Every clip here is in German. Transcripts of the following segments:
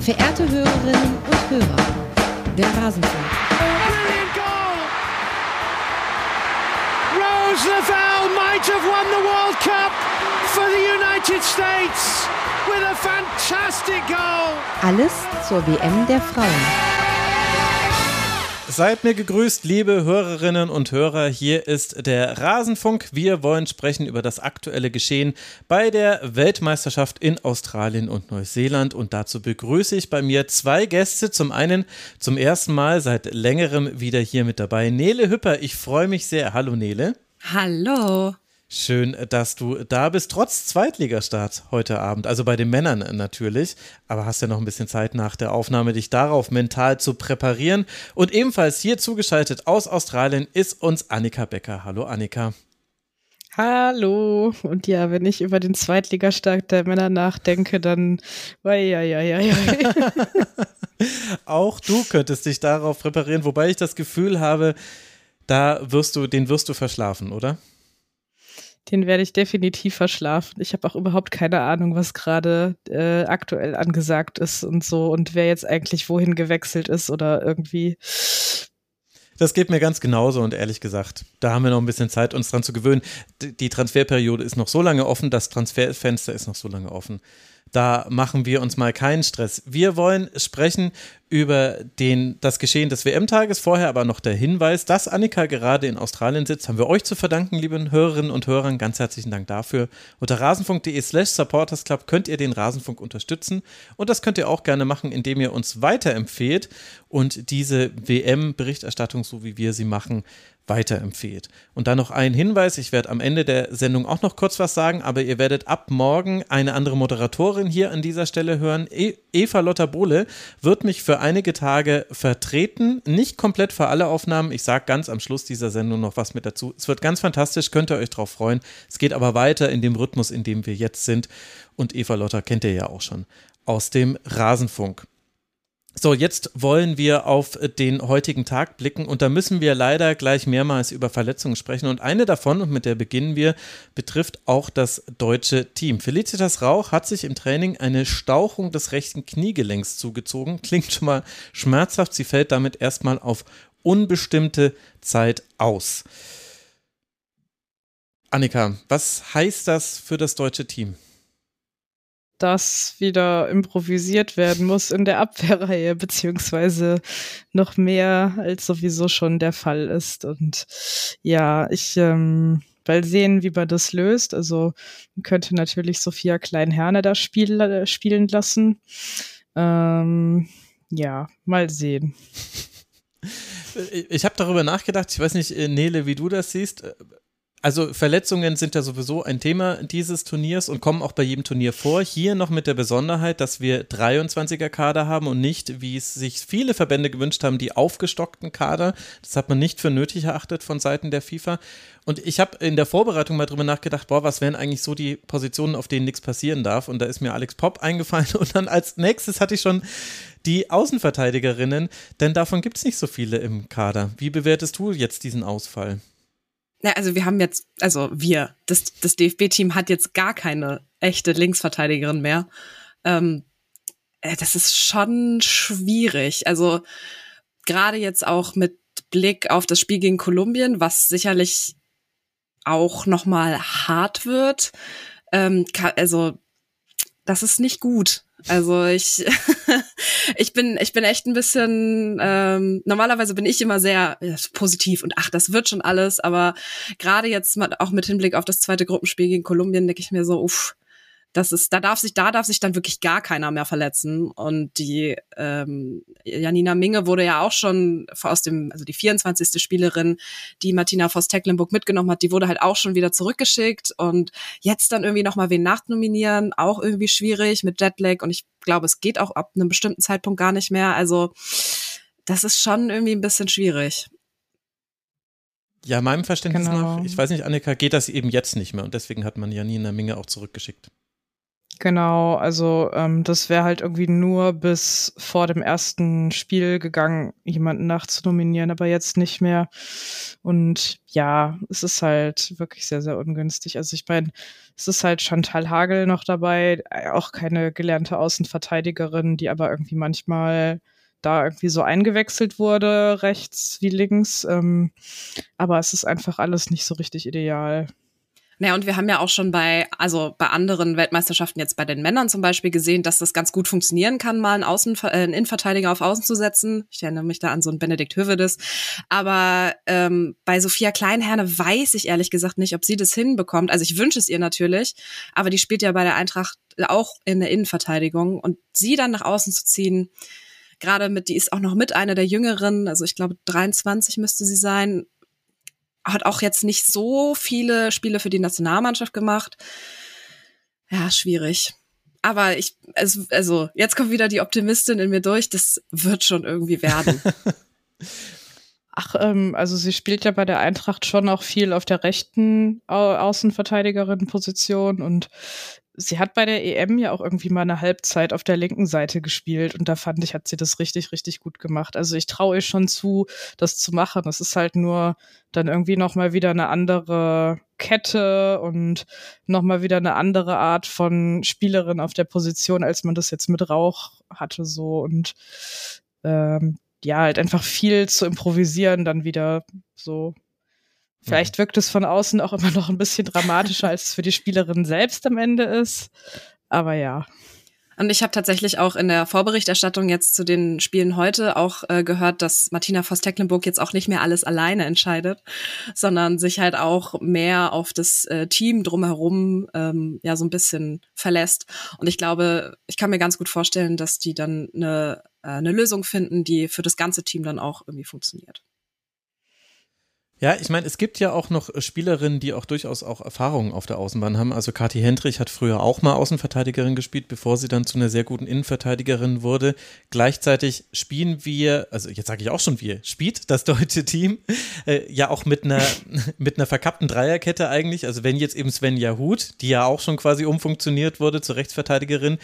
Verehrte Hörerinnen und Hörer, der Rasenfunk. Brilliant goal! Rose Lavelle might have won the World Cup for the United States with a fantastic goal. Alles zur WM der Frauen. Seid mir gegrüßt, liebe Hörerinnen und Hörer. Hier ist der Rasenfunk. Wir wollen sprechen über das aktuelle Geschehen bei der Weltmeisterschaft in Australien und Neuseeland. Und dazu begrüße ich bei mir zwei Gäste. Zum einen zum ersten Mal seit längerem wieder hier mit dabei. Nele Hüpper, ich freue mich sehr. Hallo Nele. Hallo. Schön, dass du da bist, trotz Zweitligastart heute Abend. Also bei den Männern natürlich. Aber hast ja noch ein bisschen Zeit nach der Aufnahme, dich darauf mental zu präparieren. Und ebenfalls hier zugeschaltet aus Australien ist uns Annika Becker. Hallo Annika. Hallo. Und ja, wenn ich über den Zweitligastart der Männer nachdenke, dann. Auch du könntest dich darauf präparieren, wobei ich das Gefühl habe, da wirst du, den wirst du verschlafen, oder? Den werde ich definitiv verschlafen. Ich habe auch überhaupt keine Ahnung, was gerade äh, aktuell angesagt ist und so und wer jetzt eigentlich wohin gewechselt ist oder irgendwie. Das geht mir ganz genauso und ehrlich gesagt, da haben wir noch ein bisschen Zeit, uns dran zu gewöhnen. Die Transferperiode ist noch so lange offen, das Transferfenster ist noch so lange offen. Da machen wir uns mal keinen Stress. Wir wollen sprechen über den, das Geschehen des WM-Tages. Vorher aber noch der Hinweis, dass Annika gerade in Australien sitzt, haben wir euch zu verdanken, liebe Hörerinnen und Hörer. Ganz herzlichen Dank dafür. Unter rasenfunk.de slash supportersclub könnt ihr den Rasenfunk unterstützen. Und das könnt ihr auch gerne machen, indem ihr uns weiterempfehlt und diese WM-Berichterstattung, so wie wir sie machen, weiterempfehlt. Und dann noch ein Hinweis, ich werde am Ende der Sendung auch noch kurz was sagen, aber ihr werdet ab morgen eine andere Moderatorin hier an dieser Stelle hören. E Eva Lotta Bohle wird mich für einige Tage vertreten, nicht komplett für alle Aufnahmen. Ich sage ganz am Schluss dieser Sendung noch was mit dazu. Es wird ganz fantastisch, könnt ihr euch drauf freuen. Es geht aber weiter in dem Rhythmus, in dem wir jetzt sind. Und Eva Lotta kennt ihr ja auch schon aus dem Rasenfunk. So, jetzt wollen wir auf den heutigen Tag blicken und da müssen wir leider gleich mehrmals über Verletzungen sprechen und eine davon, und mit der beginnen wir, betrifft auch das deutsche Team. Felicitas Rauch hat sich im Training eine Stauchung des rechten Kniegelenks zugezogen. Klingt schon mal schmerzhaft, sie fällt damit erstmal auf unbestimmte Zeit aus. Annika, was heißt das für das deutsche Team? Das wieder improvisiert werden muss in der Abwehrreihe, beziehungsweise noch mehr als sowieso schon der Fall ist. Und ja, ich ähm, weil sehen, wie man das löst. Also man könnte natürlich Sophia Kleinherne da spiel, äh, spielen lassen. Ähm, ja, mal sehen. Ich habe darüber nachgedacht, ich weiß nicht, äh, Nele, wie du das siehst also Verletzungen sind ja sowieso ein Thema dieses Turniers und kommen auch bei jedem Turnier vor. Hier noch mit der Besonderheit, dass wir 23er Kader haben und nicht, wie es sich viele Verbände gewünscht haben, die aufgestockten Kader. Das hat man nicht für nötig erachtet von Seiten der FIFA. Und ich habe in der Vorbereitung mal drüber nachgedacht, boah, was wären eigentlich so die Positionen, auf denen nichts passieren darf? Und da ist mir Alex Popp eingefallen und dann als nächstes hatte ich schon die Außenverteidigerinnen, denn davon gibt es nicht so viele im Kader. Wie bewertest du jetzt diesen Ausfall? Ja, also wir haben jetzt, also wir, das, das DFB-Team hat jetzt gar keine echte Linksverteidigerin mehr. Ähm, äh, das ist schon schwierig. Also gerade jetzt auch mit Blick auf das Spiel gegen Kolumbien, was sicherlich auch noch mal hart wird. Ähm, also das ist nicht gut. Also ich, ich bin, ich bin echt ein bisschen, ähm, normalerweise bin ich immer sehr ja, positiv und ach, das wird schon alles, aber gerade jetzt mal auch mit Hinblick auf das zweite Gruppenspiel gegen Kolumbien denke ich mir so, uff, das ist, da darf sich, da darf sich dann wirklich gar keiner mehr verletzen. Und die ähm, Janina Minge wurde ja auch schon aus dem, also die 24. Spielerin, die Martina Voss-Tecklenburg mitgenommen hat, die wurde halt auch schon wieder zurückgeschickt. Und jetzt dann irgendwie nochmal wen nachnominieren, auch irgendwie schwierig mit Jetlag. Und ich glaube, es geht auch ab einem bestimmten Zeitpunkt gar nicht mehr. Also das ist schon irgendwie ein bisschen schwierig. Ja, meinem Verständnis genau. nach, ich weiß nicht, Annika, geht das eben jetzt nicht mehr und deswegen hat man Janina Minge auch zurückgeschickt. Genau, also ähm, das wäre halt irgendwie nur bis vor dem ersten Spiel gegangen, jemanden nachzunominieren, aber jetzt nicht mehr. Und ja, es ist halt wirklich sehr, sehr ungünstig. Also ich meine, es ist halt Chantal Hagel noch dabei, auch keine gelernte Außenverteidigerin, die aber irgendwie manchmal da irgendwie so eingewechselt wurde, rechts wie links. Ähm, aber es ist einfach alles nicht so richtig ideal. Naja, und wir haben ja auch schon bei, also bei anderen Weltmeisterschaften, jetzt bei den Männern zum Beispiel, gesehen, dass das ganz gut funktionieren kann, mal einen, Außen, äh, einen Innenverteidiger auf Außen zu setzen. Ich erinnere mich da an so einen Benedikt Hövedes. Aber ähm, bei Sophia Kleinherne weiß ich ehrlich gesagt nicht, ob sie das hinbekommt. Also ich wünsche es ihr natürlich, aber die spielt ja bei der Eintracht auch in der Innenverteidigung. Und sie dann nach außen zu ziehen, gerade mit, die ist auch noch mit einer der Jüngeren, also ich glaube 23 müsste sie sein, hat auch jetzt nicht so viele Spiele für die Nationalmannschaft gemacht. Ja, schwierig. Aber ich, also, also jetzt kommt wieder die Optimistin in mir durch. Das wird schon irgendwie werden. Ach, ähm, also sie spielt ja bei der Eintracht schon auch viel auf der rechten Au Außenverteidigerin-Position und sie hat bei der EM ja auch irgendwie mal eine Halbzeit auf der linken Seite gespielt und da fand ich, hat sie das richtig, richtig gut gemacht. Also ich traue ihr schon zu, das zu machen. Es ist halt nur dann irgendwie nochmal wieder eine andere Kette und nochmal wieder eine andere Art von Spielerin auf der Position, als man das jetzt mit Rauch hatte so und ähm, ja, halt einfach viel zu improvisieren dann wieder so Vielleicht wirkt es von außen auch immer noch ein bisschen dramatischer, als es für die Spielerin selbst am Ende ist. Aber ja. Und ich habe tatsächlich auch in der Vorberichterstattung jetzt zu den Spielen heute auch äh, gehört, dass Martina Voss-Tecklenburg jetzt auch nicht mehr alles alleine entscheidet, sondern sich halt auch mehr auf das äh, Team drumherum ähm, ja so ein bisschen verlässt. Und ich glaube, ich kann mir ganz gut vorstellen, dass die dann eine, äh, eine Lösung finden, die für das ganze Team dann auch irgendwie funktioniert. Ja, ich meine, es gibt ja auch noch Spielerinnen, die auch durchaus auch Erfahrungen auf der Außenbahn haben. Also Kathi Hendrich hat früher auch mal Außenverteidigerin gespielt, bevor sie dann zu einer sehr guten Innenverteidigerin wurde. Gleichzeitig spielen wir, also jetzt sage ich auch schon wir, spielt das deutsche Team äh, ja auch mit einer mit einer verkappten Dreierkette eigentlich. Also wenn jetzt eben Sven Jahut, die ja auch schon quasi umfunktioniert wurde zur Rechtsverteidigerin,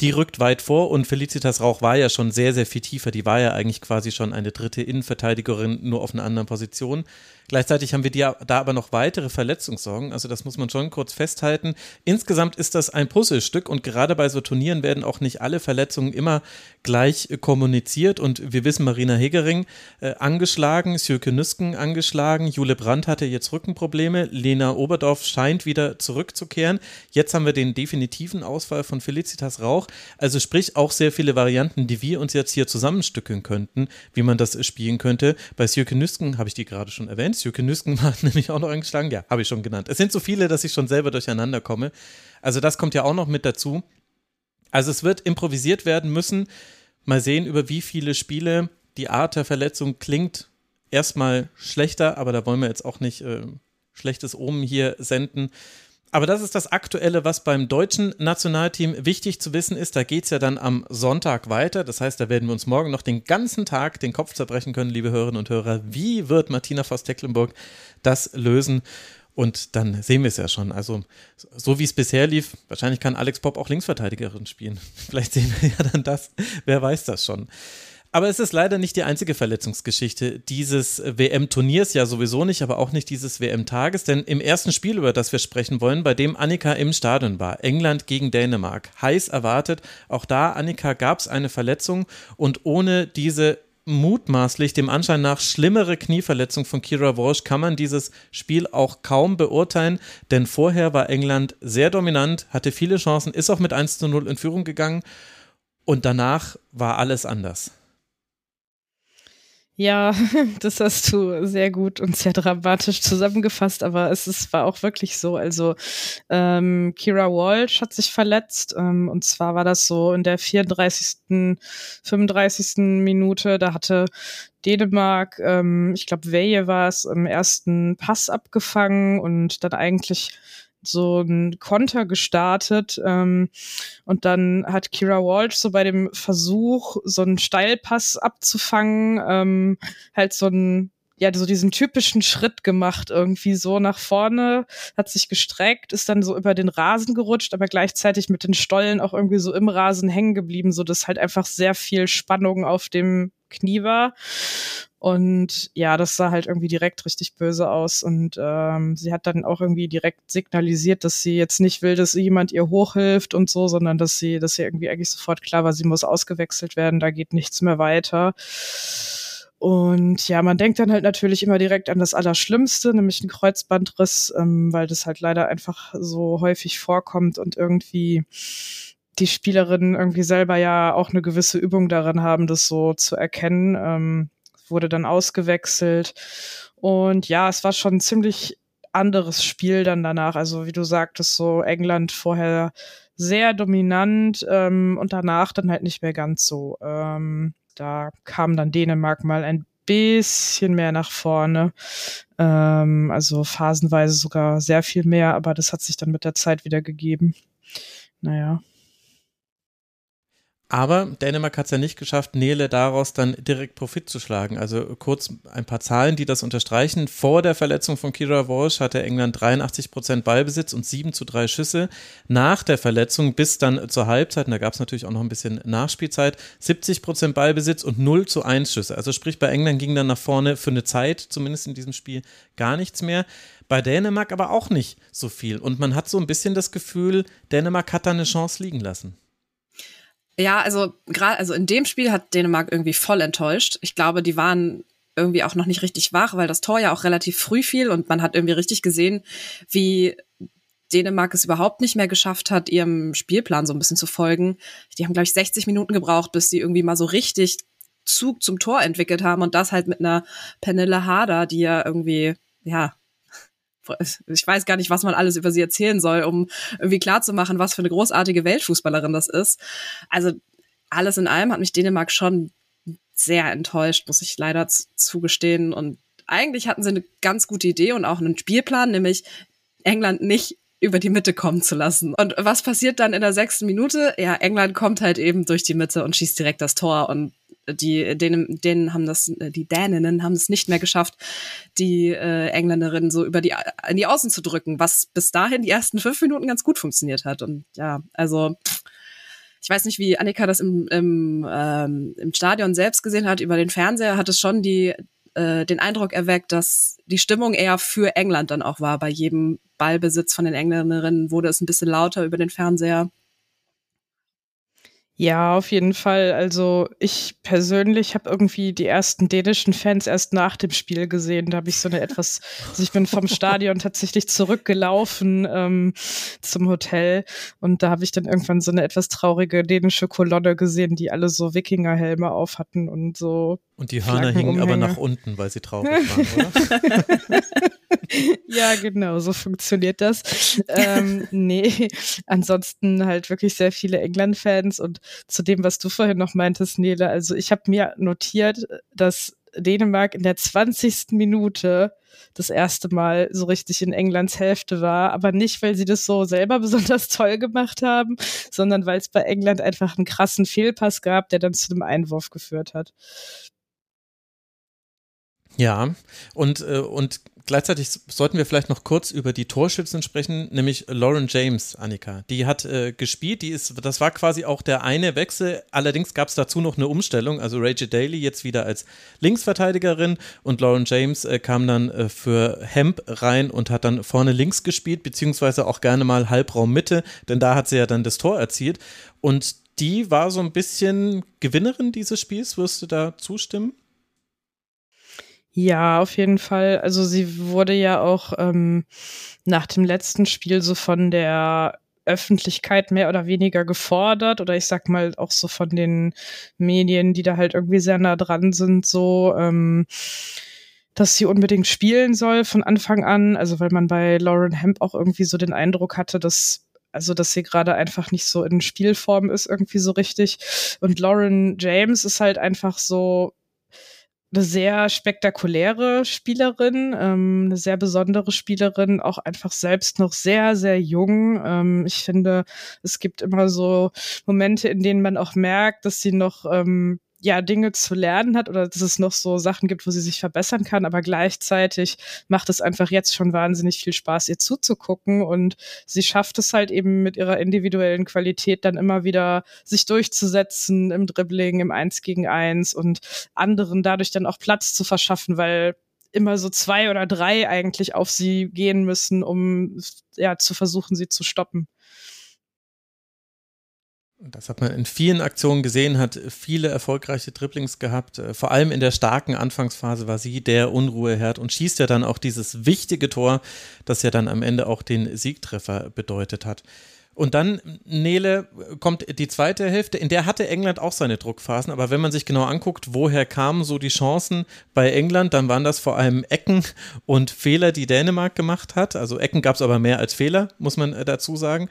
die rückt weit vor und Felicitas Rauch war ja schon sehr, sehr viel tiefer. Die war ja eigentlich quasi schon eine dritte Innenverteidigerin, nur auf einer anderen Position. Gleichzeitig haben wir da aber noch weitere Verletzungssorgen. Also das muss man schon kurz festhalten. Insgesamt ist das ein Puzzlestück und gerade bei so Turnieren werden auch nicht alle Verletzungen immer gleich kommuniziert. Und wir wissen, Marina Hegering äh, angeschlagen, Sjöke Nüsken angeschlagen, Jule Brandt hatte jetzt Rückenprobleme, Lena Oberdorf scheint wieder zurückzukehren. Jetzt haben wir den definitiven Ausfall von Felicitas Rauch. Also sprich auch sehr viele Varianten, die wir uns jetzt hier zusammenstückeln könnten, wie man das spielen könnte. Bei Sjöke Nüsken habe ich die gerade schon erwähnt. Jürgen Nüsken hat nämlich auch noch angeschlagen. Ja, habe ich schon genannt. Es sind so viele, dass ich schon selber durcheinander komme. Also das kommt ja auch noch mit dazu. Also es wird improvisiert werden müssen. Mal sehen, über wie viele Spiele die Art der Verletzung klingt. Erstmal schlechter, aber da wollen wir jetzt auch nicht äh, schlechtes Omen hier senden. Aber das ist das Aktuelle, was beim deutschen Nationalteam wichtig zu wissen ist. Da geht es ja dann am Sonntag weiter. Das heißt, da werden wir uns morgen noch den ganzen Tag den Kopf zerbrechen können, liebe Hörerinnen und Hörer. Wie wird Martina Voss-Tecklenburg das lösen? Und dann sehen wir es ja schon. Also, so wie es bisher lief, wahrscheinlich kann Alex Popp auch Linksverteidigerin spielen. Vielleicht sehen wir ja dann das. Wer weiß das schon. Aber es ist leider nicht die einzige Verletzungsgeschichte dieses WM-Turniers, ja sowieso nicht, aber auch nicht dieses WM-Tages, denn im ersten Spiel, über das wir sprechen wollen, bei dem Annika im Stadion war, England gegen Dänemark, heiß erwartet, auch da, Annika, gab es eine Verletzung und ohne diese mutmaßlich dem Anschein nach schlimmere Knieverletzung von Kira Walsh kann man dieses Spiel auch kaum beurteilen, denn vorher war England sehr dominant, hatte viele Chancen, ist auch mit 1 zu 0 in Führung gegangen. Und danach war alles anders. Ja, das hast du sehr gut und sehr dramatisch zusammengefasst, aber es ist, war auch wirklich so. Also ähm, Kira Walsh hat sich verletzt ähm, und zwar war das so in der 34., 35. Minute. Da hatte Dänemark, ähm, ich glaube, Weje war es, im ersten Pass abgefangen und dann eigentlich so ein Konter gestartet ähm, und dann hat Kira Walsh so bei dem Versuch, so einen Steilpass abzufangen, ähm, halt so ein ja, so diesen typischen Schritt gemacht, irgendwie so nach vorne, hat sich gestreckt, ist dann so über den Rasen gerutscht, aber gleichzeitig mit den Stollen auch irgendwie so im Rasen hängen geblieben, so dass halt einfach sehr viel Spannung auf dem Knie war. Und ja, das sah halt irgendwie direkt richtig böse aus. Und ähm, sie hat dann auch irgendwie direkt signalisiert, dass sie jetzt nicht will, dass jemand ihr hochhilft und so, sondern dass sie, dass sie irgendwie eigentlich sofort klar war, sie muss ausgewechselt werden, da geht nichts mehr weiter. Und ja, man denkt dann halt natürlich immer direkt an das Allerschlimmste, nämlich einen Kreuzbandriss, ähm, weil das halt leider einfach so häufig vorkommt und irgendwie die Spielerinnen irgendwie selber ja auch eine gewisse Übung darin haben, das so zu erkennen. Ähm, wurde dann ausgewechselt. Und ja, es war schon ein ziemlich anderes Spiel dann danach. Also wie du sagtest, so England vorher sehr dominant ähm, und danach dann halt nicht mehr ganz so. Ähm, da kam dann Dänemark mal ein bisschen mehr nach vorne. Ähm, also phasenweise sogar sehr viel mehr, aber das hat sich dann mit der Zeit wieder gegeben. Naja. Aber Dänemark hat es ja nicht geschafft, Nele daraus dann direkt Profit zu schlagen. Also kurz ein paar Zahlen, die das unterstreichen. Vor der Verletzung von Kira Walsh hatte England 83 Prozent Ballbesitz und 7 zu 3 Schüsse. Nach der Verletzung bis dann zur Halbzeit, und da gab es natürlich auch noch ein bisschen Nachspielzeit, 70 Prozent Ballbesitz und 0 zu 1 Schüsse. Also sprich, bei England ging dann nach vorne für eine Zeit, zumindest in diesem Spiel, gar nichts mehr. Bei Dänemark aber auch nicht so viel. Und man hat so ein bisschen das Gefühl, Dänemark hat da eine Chance liegen lassen. Ja, also gerade also in dem Spiel hat Dänemark irgendwie voll enttäuscht. Ich glaube, die waren irgendwie auch noch nicht richtig wach, weil das Tor ja auch relativ früh fiel und man hat irgendwie richtig gesehen, wie Dänemark es überhaupt nicht mehr geschafft hat, ihrem Spielplan so ein bisschen zu folgen. Die haben, glaube ich, 60 Minuten gebraucht, bis sie irgendwie mal so richtig Zug zum Tor entwickelt haben und das halt mit einer Penille Harder, die ja irgendwie, ja, ich weiß gar nicht, was man alles über sie erzählen soll, um irgendwie klarzumachen, was für eine großartige Weltfußballerin das ist. Also alles in allem hat mich Dänemark schon sehr enttäuscht, muss ich leider zugestehen. Und eigentlich hatten sie eine ganz gute Idee und auch einen Spielplan, nämlich England nicht über die Mitte kommen zu lassen. Und was passiert dann in der sechsten Minute? Ja, England kommt halt eben durch die Mitte und schießt direkt das Tor und die denen, denen haben das, die Däninnen haben es nicht mehr geschafft, die äh, Engländerinnen so über die in die Außen zu drücken, was bis dahin die ersten fünf Minuten ganz gut funktioniert hat. Und ja, also ich weiß nicht, wie Annika das im, im, ähm, im Stadion selbst gesehen hat, über den Fernseher hat es schon die äh, den Eindruck erweckt, dass die Stimmung eher für England dann auch war. Bei jedem Ballbesitz von den Engländerinnen wurde es ein bisschen lauter über den Fernseher. Ja, auf jeden Fall. Also ich persönlich habe irgendwie die ersten dänischen Fans erst nach dem Spiel gesehen. Da habe ich so eine etwas, also ich bin vom Stadion tatsächlich zurückgelaufen ähm, zum Hotel und da habe ich dann irgendwann so eine etwas traurige dänische Kolonne gesehen, die alle so Wikingerhelme auf hatten und so. Und die Hörner hingen aber nach unten, weil sie traurig waren, oder? ja, genau, so funktioniert das. ähm, nee, ansonsten halt wirklich sehr viele England-Fans und zu dem, was du vorhin noch meintest, Nele, also ich habe mir notiert, dass Dänemark in der 20. Minute das erste Mal so richtig in Englands Hälfte war, aber nicht, weil sie das so selber besonders toll gemacht haben, sondern weil es bei England einfach einen krassen Fehlpass gab, der dann zu einem Einwurf geführt hat. Ja, und, äh, und gleichzeitig sollten wir vielleicht noch kurz über die Torschützen sprechen, nämlich Lauren James, Annika. Die hat äh, gespielt, die ist, das war quasi auch der eine Wechsel. Allerdings gab es dazu noch eine Umstellung. Also Rachel Daly jetzt wieder als Linksverteidigerin und Lauren James äh, kam dann äh, für Hemp rein und hat dann vorne links gespielt, beziehungsweise auch gerne mal Halbraum Mitte, denn da hat sie ja dann das Tor erzielt. Und die war so ein bisschen Gewinnerin dieses Spiels, wirst du da zustimmen? Ja, auf jeden Fall. Also sie wurde ja auch ähm, nach dem letzten Spiel so von der Öffentlichkeit mehr oder weniger gefordert oder ich sag mal auch so von den Medien, die da halt irgendwie sehr nah dran sind, so ähm, dass sie unbedingt spielen soll von Anfang an. Also weil man bei Lauren Hemp auch irgendwie so den Eindruck hatte, dass also dass sie gerade einfach nicht so in Spielform ist irgendwie so richtig. Und Lauren James ist halt einfach so eine sehr spektakuläre Spielerin, ähm, eine sehr besondere Spielerin, auch einfach selbst noch sehr, sehr jung. Ähm, ich finde, es gibt immer so Momente, in denen man auch merkt, dass sie noch ähm, ja Dinge zu lernen hat oder dass es noch so Sachen gibt, wo sie sich verbessern kann, aber gleichzeitig macht es einfach jetzt schon wahnsinnig viel Spaß, ihr zuzugucken und sie schafft es halt eben mit ihrer individuellen Qualität dann immer wieder sich durchzusetzen im Dribbling, im Eins gegen Eins und anderen dadurch dann auch Platz zu verschaffen, weil immer so zwei oder drei eigentlich auf sie gehen müssen, um ja zu versuchen, sie zu stoppen. Das hat man in vielen Aktionen gesehen, hat viele erfolgreiche Dribblings gehabt. Äh, vor allem in der starken Anfangsphase war sie der Unruheherd und schießt ja dann auch dieses wichtige Tor, das ja dann am Ende auch den Siegtreffer bedeutet hat. Und dann, Nele, kommt die zweite Hälfte, in der hatte England auch seine Druckphasen, aber wenn man sich genau anguckt, woher kamen so die Chancen bei England, dann waren das vor allem Ecken und Fehler, die Dänemark gemacht hat. Also Ecken gab es aber mehr als Fehler, muss man äh, dazu sagen.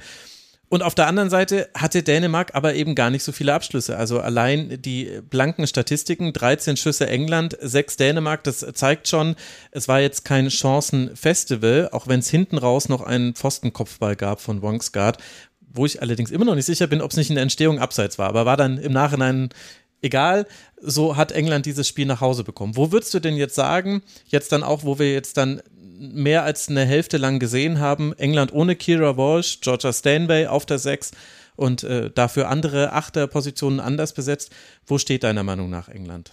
Und auf der anderen Seite hatte Dänemark aber eben gar nicht so viele Abschlüsse. Also allein die blanken Statistiken, 13 Schüsse England, 6 Dänemark, das zeigt schon, es war jetzt kein Chancenfestival, auch wenn es hinten raus noch einen Pfostenkopfball gab von Wongsgaard, wo ich allerdings immer noch nicht sicher bin, ob es nicht in der Entstehung abseits war, aber war dann im Nachhinein egal, so hat England dieses Spiel nach Hause bekommen. Wo würdest du denn jetzt sagen, jetzt dann auch, wo wir jetzt dann mehr als eine Hälfte lang gesehen haben. England ohne Kira Walsh, Georgia Stanway auf der 6 und äh, dafür andere Achterpositionen anders besetzt. Wo steht deiner Meinung nach England?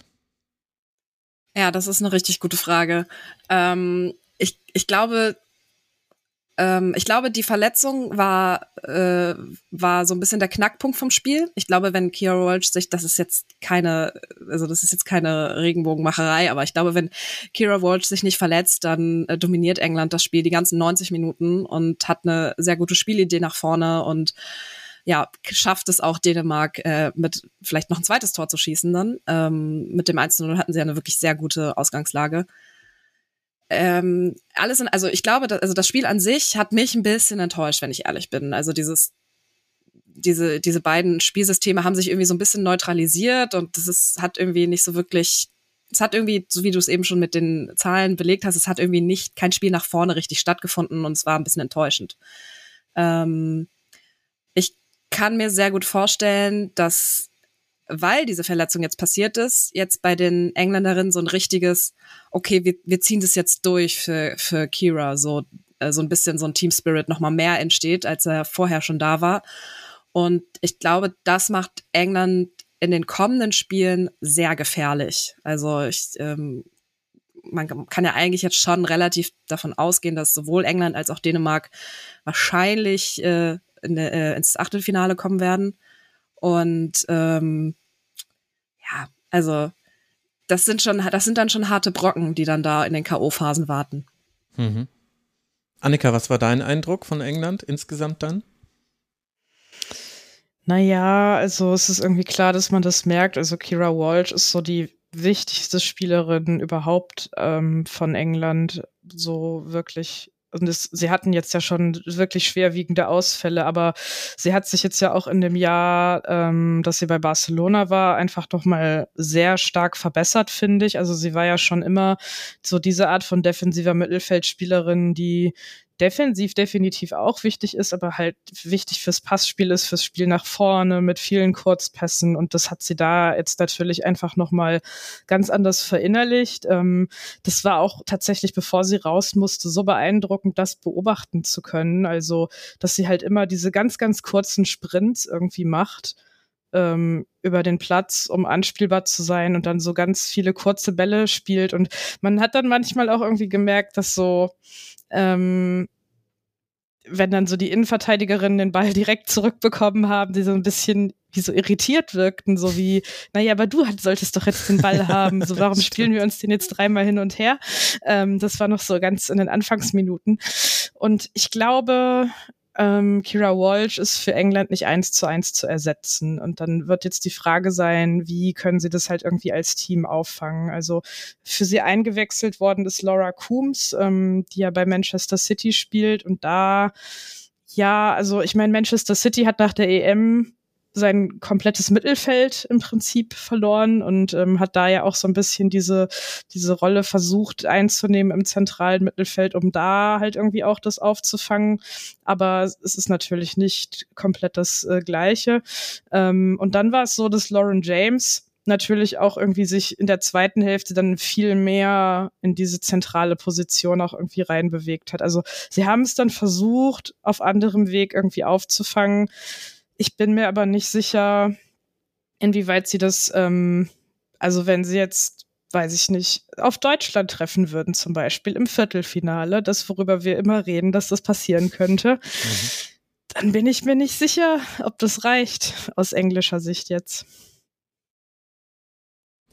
Ja, das ist eine richtig gute Frage. Ähm, ich, ich glaube, ähm, ich glaube, die Verletzung war, äh, war so ein bisschen der Knackpunkt vom Spiel. Ich glaube, wenn Kiara Walsh sich, das ist jetzt keine, also das ist jetzt keine Regenbogenmacherei, aber ich glaube, wenn Kira Walsh sich nicht verletzt, dann äh, dominiert England das Spiel die ganzen 90 Minuten und hat eine sehr gute Spielidee nach vorne und ja, schafft es auch Dänemark äh, mit vielleicht noch ein zweites Tor zu schießen dann. Ähm, mit dem 1-0 hatten sie ja eine wirklich sehr gute Ausgangslage ähm, alles in, also ich glaube, dass, also das Spiel an sich hat mich ein bisschen enttäuscht, wenn ich ehrlich bin. Also dieses, diese, diese beiden Spielsysteme haben sich irgendwie so ein bisschen neutralisiert und das ist, hat irgendwie nicht so wirklich, es hat irgendwie, so wie du es eben schon mit den Zahlen belegt hast, es hat irgendwie nicht kein Spiel nach vorne richtig stattgefunden und es war ein bisschen enttäuschend. Ähm, ich kann mir sehr gut vorstellen, dass weil diese Verletzung jetzt passiert ist, jetzt bei den Engländerinnen so ein richtiges, okay, wir, wir ziehen das jetzt durch für, für Kira, so, äh, so ein bisschen so ein Team Spirit nochmal mehr entsteht, als er vorher schon da war. Und ich glaube, das macht England in den kommenden Spielen sehr gefährlich. Also ich, ähm, man kann ja eigentlich jetzt schon relativ davon ausgehen, dass sowohl England als auch Dänemark wahrscheinlich äh, in, äh, ins Achtelfinale kommen werden. Und ähm, ja, also das sind schon, das sind dann schon harte Brocken, die dann da in den K.O.-Phasen warten. Mhm. Annika, was war dein Eindruck von England insgesamt dann? Naja, also es ist irgendwie klar, dass man das merkt. Also Kira Walsh ist so die wichtigste Spielerin überhaupt ähm, von England. So wirklich und es, sie hatten jetzt ja schon wirklich schwerwiegende Ausfälle, aber sie hat sich jetzt ja auch in dem Jahr, ähm, dass sie bei Barcelona war, einfach noch mal sehr stark verbessert, finde ich. Also sie war ja schon immer so diese Art von defensiver Mittelfeldspielerin, die defensiv definitiv auch wichtig ist, aber halt wichtig fürs Passspiel ist, fürs Spiel nach vorne mit vielen Kurzpässen und das hat sie da jetzt natürlich einfach nochmal ganz anders verinnerlicht. Ähm, das war auch tatsächlich, bevor sie raus musste, so beeindruckend, das beobachten zu können. Also, dass sie halt immer diese ganz, ganz kurzen Sprints irgendwie macht ähm, über den Platz, um anspielbar zu sein und dann so ganz viele kurze Bälle spielt. Und man hat dann manchmal auch irgendwie gemerkt, dass so ähm, wenn dann so die Innenverteidigerinnen den Ball direkt zurückbekommen haben, die so ein bisschen wie so irritiert wirkten, so wie, naja, aber du solltest doch jetzt den Ball haben, so warum spielen wir uns den jetzt dreimal hin und her? Ähm, das war noch so ganz in den Anfangsminuten. Und ich glaube, ähm, Kira Walsh ist für England nicht eins zu eins zu ersetzen. Und dann wird jetzt die Frage sein, wie können sie das halt irgendwie als Team auffangen? Also für sie eingewechselt worden ist Laura Coombs, ähm, die ja bei Manchester City spielt. Und da, ja, also ich meine, Manchester City hat nach der EM sein komplettes Mittelfeld im Prinzip verloren und ähm, hat da ja auch so ein bisschen diese, diese Rolle versucht einzunehmen im zentralen Mittelfeld, um da halt irgendwie auch das aufzufangen. Aber es ist natürlich nicht komplett das äh, Gleiche. Ähm, und dann war es so, dass Lauren James natürlich auch irgendwie sich in der zweiten Hälfte dann viel mehr in diese zentrale Position auch irgendwie reinbewegt hat. Also sie haben es dann versucht, auf anderem Weg irgendwie aufzufangen. Ich bin mir aber nicht sicher, inwieweit sie das, ähm, also wenn sie jetzt weiß ich nicht, auf Deutschland treffen würden, zum Beispiel im Viertelfinale, das, worüber wir immer reden, dass das passieren könnte, mhm. dann bin ich mir nicht sicher, ob das reicht aus englischer Sicht jetzt.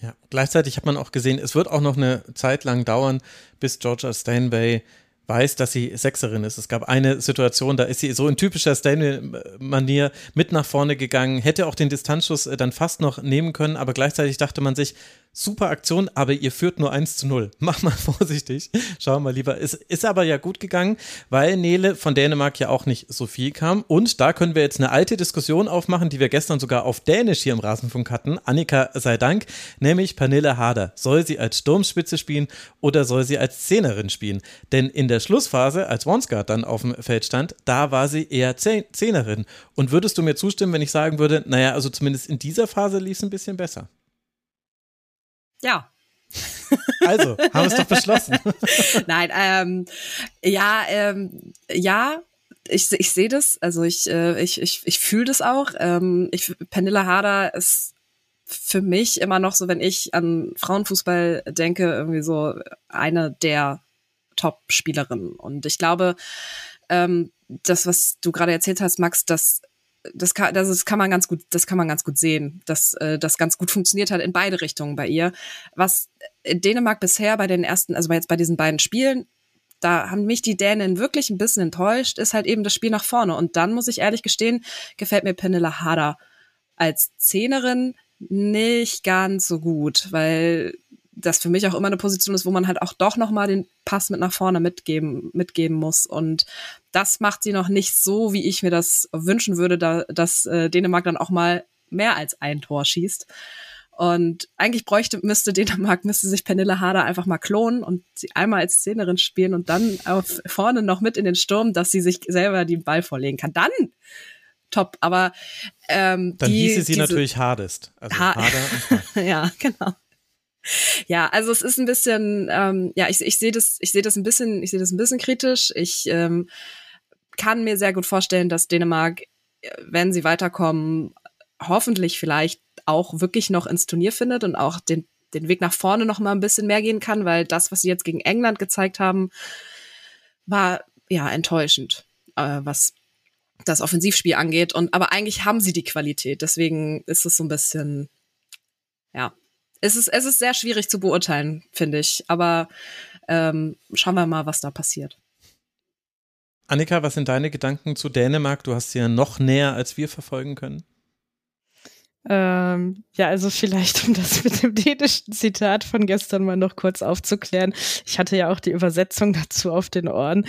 Ja, gleichzeitig hat man auch gesehen, es wird auch noch eine Zeit lang dauern, bis Georgia Stanway weiß, dass sie Sechserin ist. Es gab eine Situation, da ist sie so in typischer Stanley-Manier mit nach vorne gegangen, hätte auch den Distanzschuss äh, dann fast noch nehmen können, aber gleichzeitig dachte man sich, super Aktion, aber ihr führt nur 1 zu 0. Mach mal vorsichtig. Schau mal lieber. Es ist aber ja gut gegangen, weil Nele von Dänemark ja auch nicht so viel kam. Und da können wir jetzt eine alte Diskussion aufmachen, die wir gestern sogar auf Dänisch hier im Rasenfunk hatten. Annika sei Dank, nämlich Pernille Harder. Soll sie als Sturmspitze spielen oder soll sie als Zehnerin spielen? Denn in der Schlussphase, als Wonsgard dann auf dem Feld stand, da war sie eher Zehnerin. Und würdest du mir zustimmen, wenn ich sagen würde, naja, also zumindest in dieser Phase lief es ein bisschen besser? Ja. Also, haben wir es doch beschlossen. Nein, ähm, ja, ähm, ja, ich, ich sehe das, also ich, äh, ich, ich, ich fühle das auch. Ähm, ich, Penilla Harder ist für mich immer noch so, wenn ich an Frauenfußball denke, irgendwie so eine der Top-Spielerinnen. Und ich glaube, ähm, das, was du gerade erzählt hast, Max, dass das kann, das kann man ganz gut, das kann man ganz gut sehen, dass äh, das ganz gut funktioniert hat in beide Richtungen bei ihr. Was Dänemark bisher bei den ersten, also jetzt bei diesen beiden Spielen, da haben mich die Dänen wirklich ein bisschen enttäuscht, ist halt eben das Spiel nach vorne. Und dann muss ich ehrlich gestehen, gefällt mir Pernilla Harder als Zehnerin nicht ganz so gut, weil das für mich auch immer eine Position ist, wo man halt auch doch nochmal den Pass mit nach vorne mitgeben, mitgeben muss. Und das macht sie noch nicht so, wie ich mir das wünschen würde, da, dass äh, Dänemark dann auch mal mehr als ein Tor schießt. Und eigentlich bräuchte, müsste Dänemark, müsste sich Pernille Harder einfach mal klonen und sie einmal als Szenerin spielen und dann auf vorne noch mit in den Sturm, dass sie sich selber den Ball vorlegen kann. Dann top, aber ähm, dann die, hieße sie diese, natürlich Hardest. Also ha Harder ja, genau. Ja, also es ist ein bisschen, ähm, ja, ich, ich sehe das, ich sehe das ein bisschen, ich sehe das ein bisschen kritisch. Ich ähm, kann mir sehr gut vorstellen, dass Dänemark, äh, wenn sie weiterkommen, hoffentlich vielleicht auch wirklich noch ins Turnier findet und auch den, den Weg nach vorne noch mal ein bisschen mehr gehen kann, weil das, was sie jetzt gegen England gezeigt haben, war ja enttäuschend, äh, was das Offensivspiel angeht. Und aber eigentlich haben sie die Qualität. Deswegen ist es so ein bisschen, ja, es ist, es ist sehr schwierig zu beurteilen, finde ich. Aber ähm, schauen wir mal, was da passiert. Annika, was sind deine Gedanken zu Dänemark? Du hast sie ja noch näher als wir verfolgen können. Ähm, ja, also vielleicht, um das mit dem dänischen Zitat von gestern mal noch kurz aufzuklären. Ich hatte ja auch die Übersetzung dazu auf den Ohren.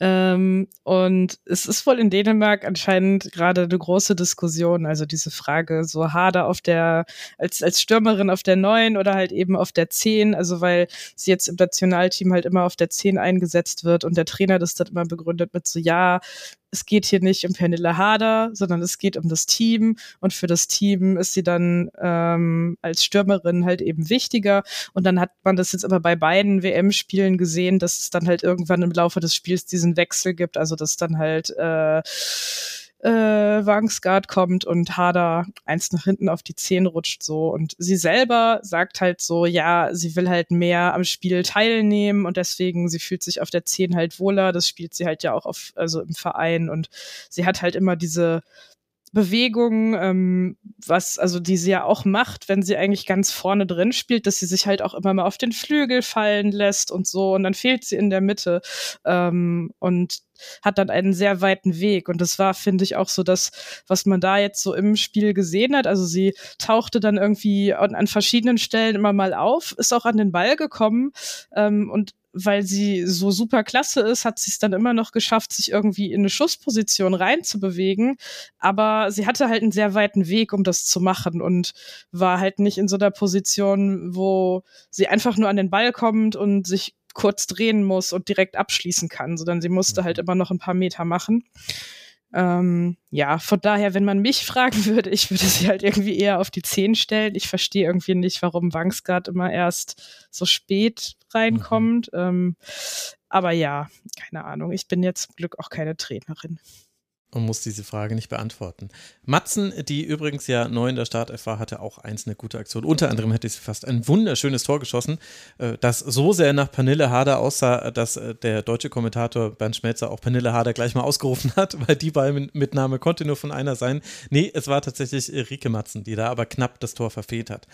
Ähm, und es ist wohl in Dänemark anscheinend gerade eine große Diskussion. Also diese Frage, so Hader auf der, als, als Stürmerin auf der neun oder halt eben auf der zehn. Also weil sie jetzt im Nationalteam halt immer auf der zehn eingesetzt wird und der Trainer das dann immer begründet mit so, ja, es geht hier nicht um Pernille Harder, sondern es geht um das Team. Und für das Team ist sie dann ähm, als Stürmerin halt eben wichtiger. Und dann hat man das jetzt aber bei beiden WM-Spielen gesehen, dass es dann halt irgendwann im Laufe des Spiels diesen Wechsel gibt, also dass dann halt äh, äh, Wangsgard kommt und Harder eins nach hinten auf die Zehen rutscht so. Und sie selber sagt halt so, ja, sie will halt mehr am Spiel teilnehmen und deswegen sie fühlt sich auf der Zehn halt wohler, das spielt sie halt ja auch auf also im Verein. Und sie hat halt immer diese Bewegung, ähm, was, also die sie ja auch macht, wenn sie eigentlich ganz vorne drin spielt, dass sie sich halt auch immer mal auf den Flügel fallen lässt und so und dann fehlt sie in der Mitte ähm, und hat dann einen sehr weiten Weg und das war, finde ich, auch so das, was man da jetzt so im Spiel gesehen hat. Also sie tauchte dann irgendwie an, an verschiedenen Stellen immer mal auf, ist auch an den Ball gekommen ähm, und weil sie so super klasse ist, hat sie es dann immer noch geschafft, sich irgendwie in eine Schussposition reinzubewegen. Aber sie hatte halt einen sehr weiten Weg, um das zu machen und war halt nicht in so einer Position, wo sie einfach nur an den Ball kommt und sich kurz drehen muss und direkt abschließen kann, sondern sie musste halt mhm. immer noch ein paar Meter machen. Ähm, ja, von daher, wenn man mich fragen würde, ich würde sie halt irgendwie eher auf die 10 stellen. Ich verstehe irgendwie nicht, warum Wangsgard immer erst so spät reinkommt. Mhm. Ähm, aber ja, keine Ahnung. Ich bin jetzt zum Glück auch keine Trainerin und muss diese Frage nicht beantworten. Matzen, die übrigens ja neu in der Startelf war, hatte auch eins eine gute Aktion. Unter anderem hätte sie fast ein wunderschönes Tor geschossen, äh, das so sehr nach Pernille Harder aussah, dass äh, der deutsche Kommentator Bernd Schmelzer auch Pernille Harder gleich mal ausgerufen hat, weil die Ballmitnahme konnte nur von einer sein. Nee, es war tatsächlich Rike Matzen, die da aber knapp das Tor verfehlt hat.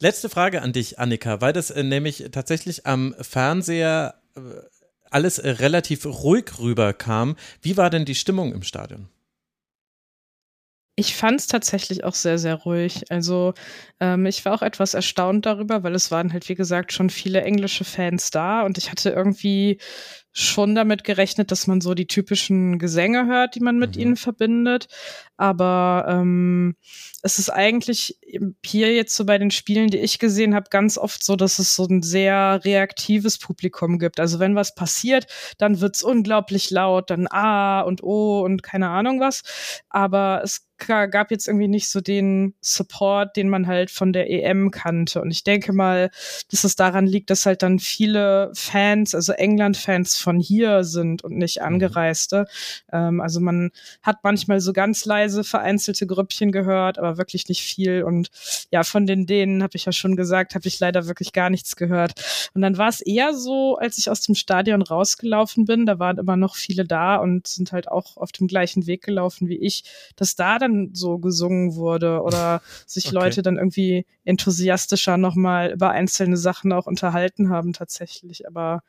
Letzte Frage an dich, Annika, weil das äh, nämlich tatsächlich am Fernseher alles äh, relativ ruhig rüberkam. Wie war denn die Stimmung im Stadion? Ich fand es tatsächlich auch sehr, sehr ruhig. Also ähm, ich war auch etwas erstaunt darüber, weil es waren halt, wie gesagt, schon viele englische Fans da und ich hatte irgendwie schon damit gerechnet, dass man so die typischen Gesänge hört, die man mit mhm. ihnen verbindet. Aber ähm, es ist eigentlich hier jetzt so bei den Spielen, die ich gesehen habe, ganz oft so, dass es so ein sehr reaktives Publikum gibt. Also wenn was passiert, dann wird's unglaublich laut, dann ah und oh und keine Ahnung was. Aber es gab jetzt irgendwie nicht so den Support, den man halt von der EM kannte. Und ich denke mal, dass es daran liegt, dass halt dann viele Fans, also England-Fans von hier sind und nicht mhm. Angereiste. Ähm, also man hat manchmal so ganz leise vereinzelte Grüppchen gehört, aber wirklich nicht viel. Und ja, von den denen habe ich ja schon gesagt, habe ich leider wirklich gar nichts gehört. Und dann war es eher so, als ich aus dem Stadion rausgelaufen bin, da waren immer noch viele da und sind halt auch auf dem gleichen Weg gelaufen wie ich, dass da dann so gesungen wurde oder sich okay. Leute dann irgendwie enthusiastischer nochmal über einzelne Sachen auch unterhalten haben tatsächlich. Aber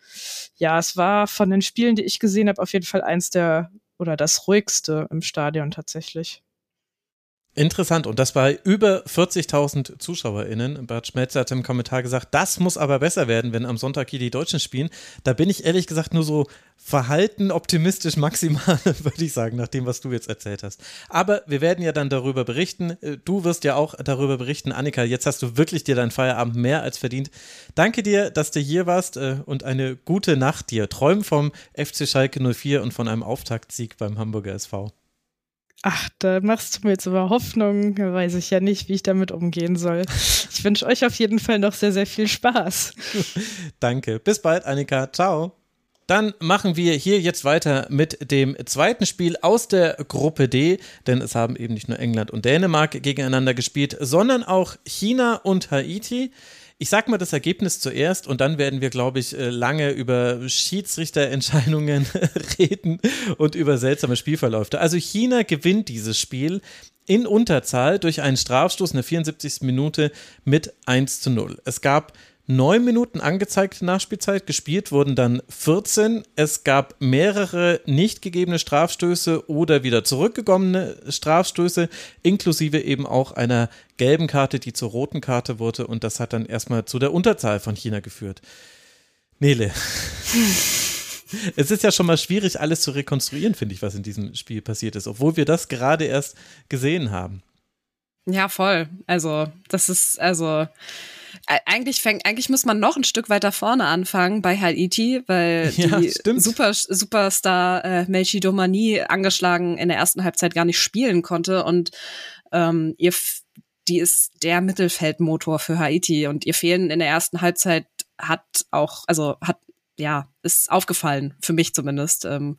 ja, es war von den Spielen, die ich gesehen habe, auf jeden Fall eins der oder das ruhigste im Stadion tatsächlich. Interessant. Und das bei über 40.000 ZuschauerInnen. Bert Schmelzer hat im Kommentar gesagt, das muss aber besser werden, wenn am Sonntag hier die Deutschen spielen. Da bin ich ehrlich gesagt nur so verhalten optimistisch maximal, würde ich sagen, nach dem, was du jetzt erzählt hast. Aber wir werden ja dann darüber berichten. Du wirst ja auch darüber berichten. Annika, jetzt hast du wirklich dir deinen Feierabend mehr als verdient. Danke dir, dass du hier warst äh, und eine gute Nacht dir. Träum vom FC Schalke 04 und von einem Auftaktsieg beim Hamburger SV. Ach, da machst du mir jetzt aber Hoffnung. Weiß ich ja nicht, wie ich damit umgehen soll. Ich wünsche euch auf jeden Fall noch sehr, sehr viel Spaß. Danke. Bis bald, Annika. Ciao. Dann machen wir hier jetzt weiter mit dem zweiten Spiel aus der Gruppe D, denn es haben eben nicht nur England und Dänemark gegeneinander gespielt, sondern auch China und Haiti. Ich sag mal das Ergebnis zuerst und dann werden wir, glaube ich, äh, lange über Schiedsrichterentscheidungen reden und über seltsame Spielverläufe. Also China gewinnt dieses Spiel in Unterzahl durch einen Strafstoß in der 74. Minute mit 1 zu 0. Es gab neun Minuten angezeigte Nachspielzeit, gespielt wurden dann 14. Es gab mehrere nicht gegebene Strafstöße oder wieder zurückgekommene Strafstöße, inklusive eben auch einer gelben Karte, die zur roten Karte wurde und das hat dann erstmal zu der Unterzahl von China geführt. Nele. es ist ja schon mal schwierig, alles zu rekonstruieren, finde ich, was in diesem Spiel passiert ist, obwohl wir das gerade erst gesehen haben. Ja, voll. Also, das ist, also, eigentlich fängt, eigentlich muss man noch ein Stück weiter vorne anfangen bei Haiti, weil ja, die Super, Superstar äh, Melchi Domani angeschlagen in der ersten Halbzeit gar nicht spielen konnte und ähm, ihr die ist der Mittelfeldmotor für Haiti und ihr Fehlen in der ersten Halbzeit hat auch, also hat, ja, ist aufgefallen, für mich zumindest. Ähm,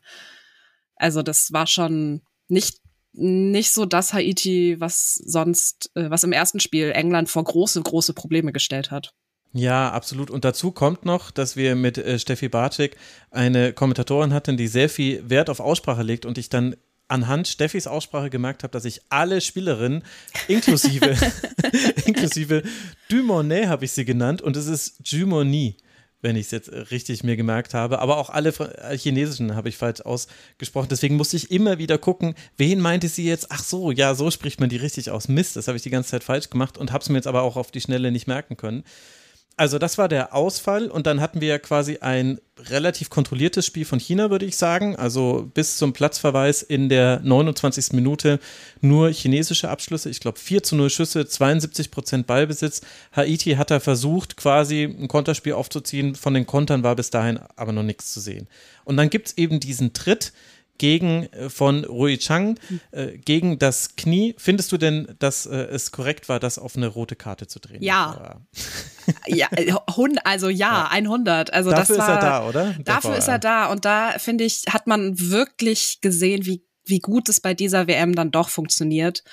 also das war schon nicht nicht so das Haiti, was sonst, äh, was im ersten Spiel England vor große, große Probleme gestellt hat. Ja, absolut. Und dazu kommt noch, dass wir mit äh, Steffi Barczyk eine Kommentatorin hatten, die sehr viel Wert auf Aussprache legt und ich dann anhand Steffis Aussprache gemerkt habe, dass ich alle Spielerinnen, inklusive, inklusive Dumonet habe ich sie genannt und es ist Dumoni wenn ich es jetzt richtig mir gemerkt habe. Aber auch alle äh, chinesischen habe ich falsch ausgesprochen. Deswegen musste ich immer wieder gucken, wen meinte sie jetzt? Ach so, ja, so spricht man die richtig aus. Mist, das habe ich die ganze Zeit falsch gemacht und habe es mir jetzt aber auch auf die Schnelle nicht merken können. Also das war der Ausfall und dann hatten wir ja quasi ein relativ kontrolliertes Spiel von China, würde ich sagen. Also bis zum Platzverweis in der 29. Minute nur chinesische Abschlüsse. Ich glaube 4 zu 0 Schüsse, 72 Prozent Ballbesitz. Haiti hat da versucht, quasi ein Konterspiel aufzuziehen. Von den Kontern war bis dahin aber noch nichts zu sehen. Und dann gibt es eben diesen Tritt gegen äh, von Rui Chang äh, gegen das Knie. Findest du denn, dass äh, es korrekt war, das auf eine rote Karte zu drehen? Ja. ja, äh, also ja, ja, 100. Also dafür das war, ist er da, oder? Der dafür ist er da und da finde ich, hat man wirklich gesehen, wie wie gut es bei dieser WM dann doch funktioniert.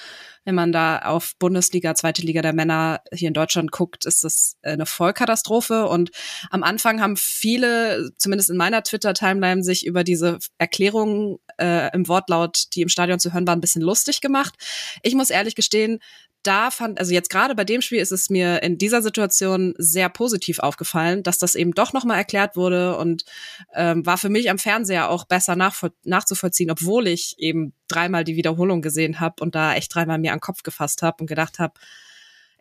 Wenn man da auf Bundesliga, zweite Liga der Männer hier in Deutschland guckt, ist das eine Vollkatastrophe. Und am Anfang haben viele, zumindest in meiner Twitter-Timeline, sich über diese Erklärungen äh, im Wortlaut, die im Stadion zu hören waren, ein bisschen lustig gemacht. Ich muss ehrlich gestehen, da fand, also jetzt gerade bei dem Spiel ist es mir in dieser Situation sehr positiv aufgefallen, dass das eben doch nochmal erklärt wurde und ähm, war für mich am Fernseher auch besser nachzuvollziehen, obwohl ich eben dreimal die Wiederholung gesehen habe und da echt dreimal mir an den Kopf gefasst habe und gedacht habe,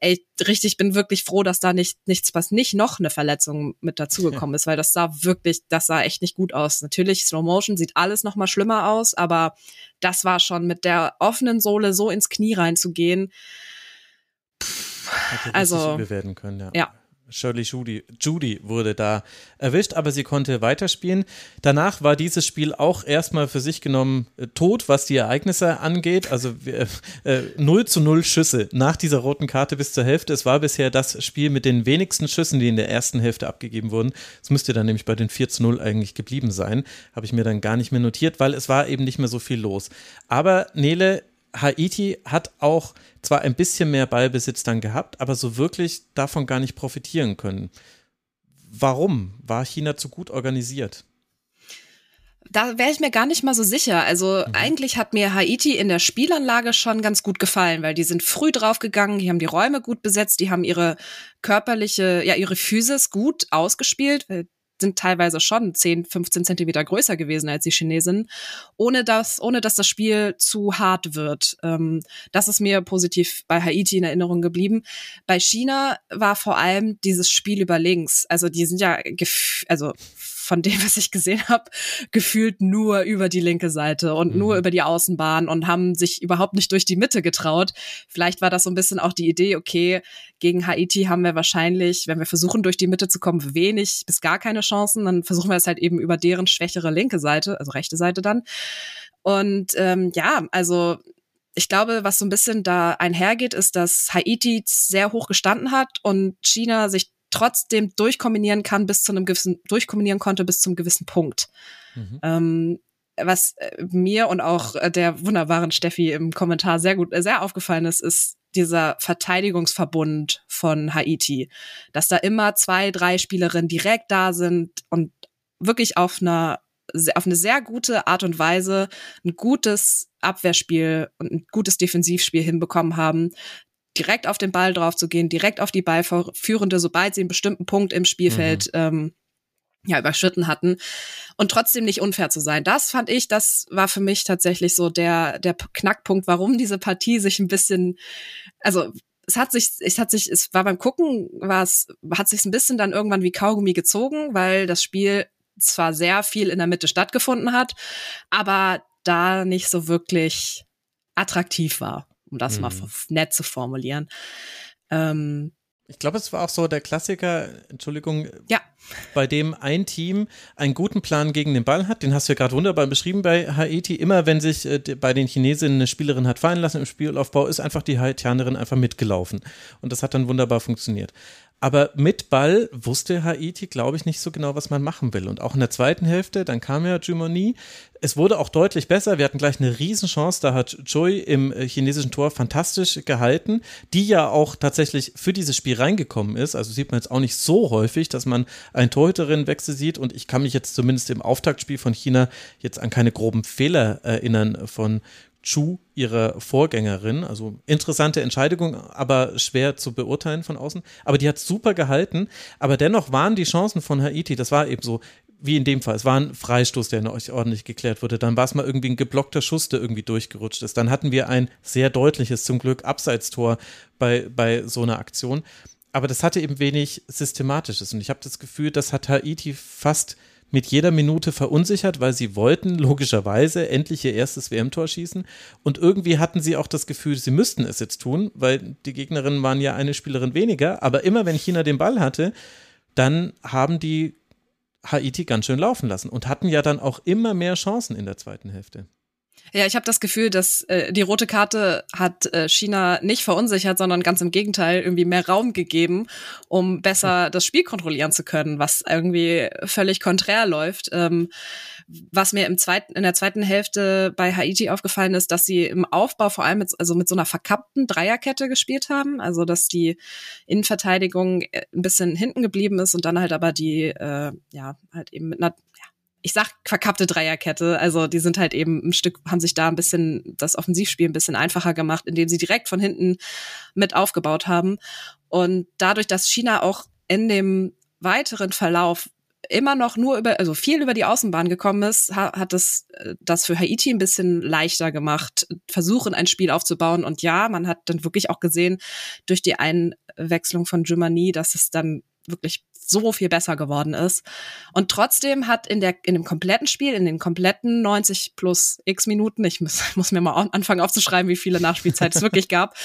ey, richtig, bin wirklich froh, dass da nicht nichts, was nicht noch eine Verletzung mit dazugekommen ist, weil das sah wirklich, das sah echt nicht gut aus. Natürlich, Slow Motion sieht alles noch mal schlimmer aus, aber das war schon mit der offenen Sohle so ins Knie reinzugehen. Hätte also werden können, ja. ja. Shirley Judy, Judy wurde da erwischt, aber sie konnte weiterspielen. Danach war dieses Spiel auch erstmal für sich genommen äh, tot, was die Ereignisse angeht. Also äh, äh, 0 zu 0 Schüsse nach dieser roten Karte bis zur Hälfte. Es war bisher das Spiel mit den wenigsten Schüssen, die in der ersten Hälfte abgegeben wurden. Es müsste dann nämlich bei den 4 zu 0 eigentlich geblieben sein. Habe ich mir dann gar nicht mehr notiert, weil es war eben nicht mehr so viel los. Aber Nele, Haiti hat auch zwar ein bisschen mehr Ballbesitz dann gehabt, aber so wirklich davon gar nicht profitieren können. Warum war China zu gut organisiert? Da wäre ich mir gar nicht mal so sicher. Also mhm. eigentlich hat mir Haiti in der Spielanlage schon ganz gut gefallen, weil die sind früh draufgegangen, die haben die Räume gut besetzt, die haben ihre körperliche, ja, ihre Physis gut ausgespielt, weil sind teilweise schon 10, 15 Zentimeter größer gewesen als die Chinesen, ohne dass, ohne dass das Spiel zu hart wird. Ähm, das ist mir positiv bei Haiti in Erinnerung geblieben. Bei China war vor allem dieses Spiel über links. Also die sind ja, also von dem, was ich gesehen habe, gefühlt nur über die linke Seite und mhm. nur über die Außenbahn und haben sich überhaupt nicht durch die Mitte getraut. Vielleicht war das so ein bisschen auch die Idee, okay, gegen Haiti haben wir wahrscheinlich, wenn wir versuchen, durch die Mitte zu kommen, wenig bis gar keine Chancen. Dann versuchen wir es halt eben über deren schwächere linke Seite, also rechte Seite dann. Und ähm, ja, also ich glaube, was so ein bisschen da einhergeht, ist, dass Haiti sehr hoch gestanden hat und China sich trotzdem durchkombinieren kann bis zu einem gewissen, durchkombinieren konnte bis zum gewissen Punkt. Mhm. Ähm, was äh, mir und auch äh, der wunderbaren Steffi im Kommentar sehr gut, äh, sehr aufgefallen ist, ist dieser Verteidigungsverbund von Haiti, dass da immer zwei, drei Spielerinnen direkt da sind und wirklich auf einer auf eine sehr gute Art und Weise ein gutes Abwehrspiel und ein gutes Defensivspiel hinbekommen haben, direkt auf den Ball drauf zu gehen, direkt auf die Ballführende, sobald sie einen bestimmten Punkt im Spielfeld mhm. ähm, ja, überschritten hatten und trotzdem nicht unfair zu sein. Das fand ich, das war für mich tatsächlich so der, der Knackpunkt, warum diese Partie sich ein bisschen, also es hat sich, es hat sich, es war beim Gucken, war es, hat sich ein bisschen dann irgendwann wie Kaugummi gezogen, weil das Spiel zwar sehr viel in der Mitte stattgefunden hat, aber da nicht so wirklich attraktiv war um das mhm. mal nett zu formulieren. Ähm, ich glaube, es war auch so der Klassiker, Entschuldigung, ja. bei dem ein Team einen guten Plan gegen den Ball hat. Den hast du ja gerade wunderbar beschrieben bei Haiti. Immer wenn sich äh, bei den Chinesinnen eine Spielerin hat fallen lassen im Spielaufbau, ist einfach die Haitianerin einfach mitgelaufen. Und das hat dann wunderbar funktioniert. Aber mit Ball wusste Haiti, glaube ich, nicht so genau, was man machen will. Und auch in der zweiten Hälfte, dann kam ja Jumoni. Es wurde auch deutlich besser. Wir hatten gleich eine Riesenchance. Da hat Choi im äh, chinesischen Tor fantastisch gehalten, die ja auch tatsächlich für dieses Spiel reingekommen ist. Also sieht man jetzt auch nicht so häufig, dass man einen Torhüterinnenwechsel sieht. Und ich kann mich jetzt zumindest im Auftaktspiel von China jetzt an keine groben Fehler erinnern von Chu, ihre Vorgängerin. Also interessante Entscheidung, aber schwer zu beurteilen von außen. Aber die hat super gehalten. Aber dennoch waren die Chancen von Haiti, das war eben so, wie in dem Fall. Es war ein Freistoß, der euch ordentlich geklärt wurde. Dann war es mal irgendwie ein geblockter Schuss, der irgendwie durchgerutscht ist. Dann hatten wir ein sehr deutliches, zum Glück, Abseitstor bei, bei so einer Aktion. Aber das hatte eben wenig Systematisches. Und ich habe das Gefühl, das hat Haiti fast mit jeder Minute verunsichert, weil sie wollten logischerweise endlich ihr erstes WM-Tor schießen. Und irgendwie hatten sie auch das Gefühl, sie müssten es jetzt tun, weil die Gegnerinnen waren ja eine Spielerin weniger. Aber immer wenn China den Ball hatte, dann haben die Haiti ganz schön laufen lassen und hatten ja dann auch immer mehr Chancen in der zweiten Hälfte. Ja, ich habe das Gefühl, dass äh, die rote Karte hat äh, China nicht verunsichert, sondern ganz im Gegenteil irgendwie mehr Raum gegeben, um besser das Spiel kontrollieren zu können, was irgendwie völlig konträr läuft. Ähm, was mir im zweiten, in der zweiten Hälfte bei Haiti aufgefallen ist, dass sie im Aufbau vor allem mit, also mit so einer verkappten Dreierkette gespielt haben, also dass die Innenverteidigung äh, ein bisschen hinten geblieben ist und dann halt aber die, äh, ja, halt eben mit einer ich sag verkappte Dreierkette. Also die sind halt eben ein Stück, haben sich da ein bisschen das Offensivspiel ein bisschen einfacher gemacht, indem sie direkt von hinten mit aufgebaut haben. Und dadurch, dass China auch in dem weiteren Verlauf immer noch nur über, also viel über die Außenbahn gekommen ist, hat es äh, das für Haiti ein bisschen leichter gemacht, versuchen ein Spiel aufzubauen. Und ja, man hat dann wirklich auch gesehen durch die Einwechslung von Germany, dass es dann wirklich so viel besser geworden ist. Und trotzdem hat in der, in dem kompletten Spiel, in den kompletten 90 plus x Minuten, ich muss, muss mir mal anfangen aufzuschreiben, wie viele Nachspielzeit es wirklich gab,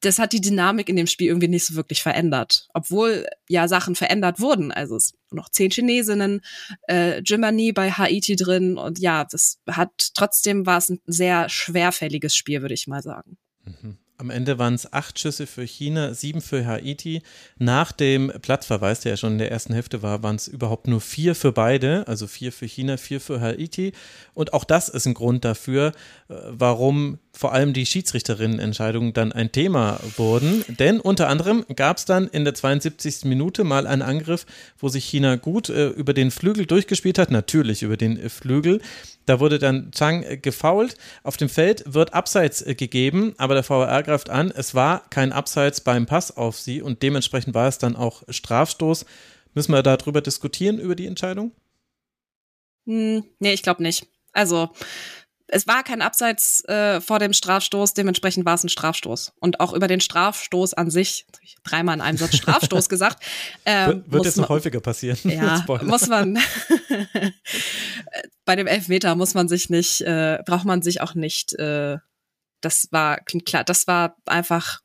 das hat die Dynamik in dem Spiel irgendwie nicht so wirklich verändert. Obwohl ja Sachen verändert wurden. Also es noch zehn Chinesinnen, äh, Jimani bei Haiti drin und ja, das hat trotzdem war es ein sehr schwerfälliges Spiel, würde ich mal sagen. Mhm. Am Ende waren es acht Schüsse für China, sieben für Haiti. Nach dem Platzverweis, der ja schon in der ersten Hälfte war, waren es überhaupt nur vier für beide, also vier für China, vier für Haiti. Und auch das ist ein Grund dafür, äh, warum vor allem die Schiedsrichterinnenentscheidungen dann ein Thema wurden. Denn unter anderem gab es dann in der 72. Minute mal einen Angriff, wo sich China gut äh, über den Flügel durchgespielt hat, natürlich über den äh, Flügel. Da wurde dann Chang äh, gefault. Auf dem Feld wird Abseits äh, gegeben, aber der VAR greift an, es war kein Abseits beim Pass auf sie und dementsprechend war es dann auch Strafstoß. Müssen wir darüber diskutieren, über die Entscheidung? Hm, nee, ich glaube nicht. Also es war kein Abseits äh, vor dem Strafstoß, dementsprechend war es ein Strafstoß. Und auch über den Strafstoß an sich, dreimal in einem Satz Strafstoß gesagt. Äh, wird wird jetzt noch häufiger passieren. Ja, muss man. bei dem Elfmeter muss man sich nicht, äh, braucht man sich auch nicht. Äh, das war klar, das war einfach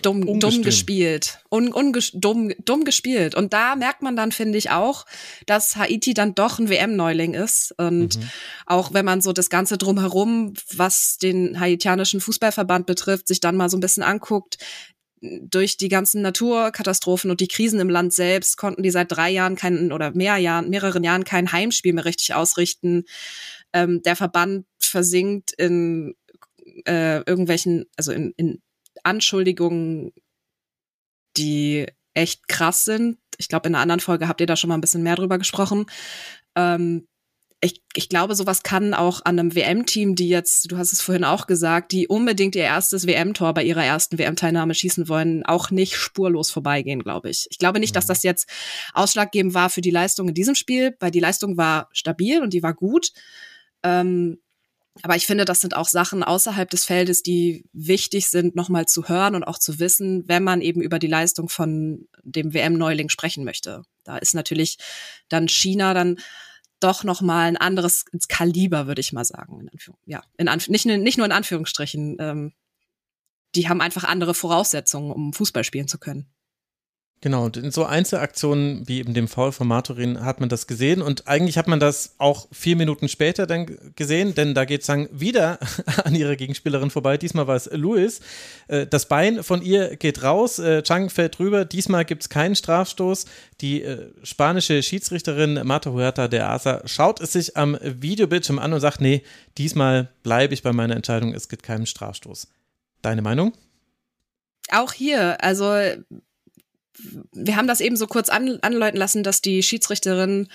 dumm, dumm gespielt. Un, dumm, dumm gespielt. Und da merkt man dann, finde ich auch, dass Haiti dann doch ein WM-Neuling ist. Und mhm. auch wenn man so das Ganze drumherum, was den haitianischen Fußballverband betrifft, sich dann mal so ein bisschen anguckt, durch die ganzen Naturkatastrophen und die Krisen im Land selbst konnten die seit drei Jahren keinen oder mehr Jahren, mehreren Jahren kein Heimspiel mehr richtig ausrichten. Ähm, der Verband versinkt in äh, irgendwelchen, also in, in Anschuldigungen, die echt krass sind. Ich glaube, in einer anderen Folge habt ihr da schon mal ein bisschen mehr drüber gesprochen. Ähm, ich, ich glaube, sowas kann auch an einem WM-Team, die jetzt, du hast es vorhin auch gesagt, die unbedingt ihr erstes WM-Tor bei ihrer ersten WM-Teilnahme schießen wollen, auch nicht spurlos vorbeigehen, glaube ich. Ich glaube nicht, dass mhm. das jetzt ausschlaggebend war für die Leistung in diesem Spiel, weil die Leistung war stabil und die war gut. Ähm, aber ich finde, das sind auch Sachen außerhalb des Feldes, die wichtig sind, nochmal zu hören und auch zu wissen, wenn man eben über die Leistung von dem WM-Neuling sprechen möchte. Da ist natürlich dann China dann doch nochmal ein anderes Kaliber, würde ich mal sagen. In ja, in nicht, nicht nur in Anführungsstrichen. Ähm, die haben einfach andere Voraussetzungen, um Fußball spielen zu können. Genau, und in so Einzelaktionen wie eben dem Foul von Maturin hat man das gesehen und eigentlich hat man das auch vier Minuten später dann gesehen, denn da geht Zhang wieder an ihrer Gegenspielerin vorbei. Diesmal war es Luis. Äh, das Bein von ihr geht raus, äh, Chang fällt drüber. Diesmal gibt es keinen Strafstoß. Die äh, spanische Schiedsrichterin Marta Huerta de Asa schaut es sich am Videobildschirm an und sagt, nee, diesmal bleibe ich bei meiner Entscheidung, es gibt keinen Strafstoß. Deine Meinung? Auch hier, also wir haben das eben so kurz an, anläuten lassen, dass die Schiedsrichterin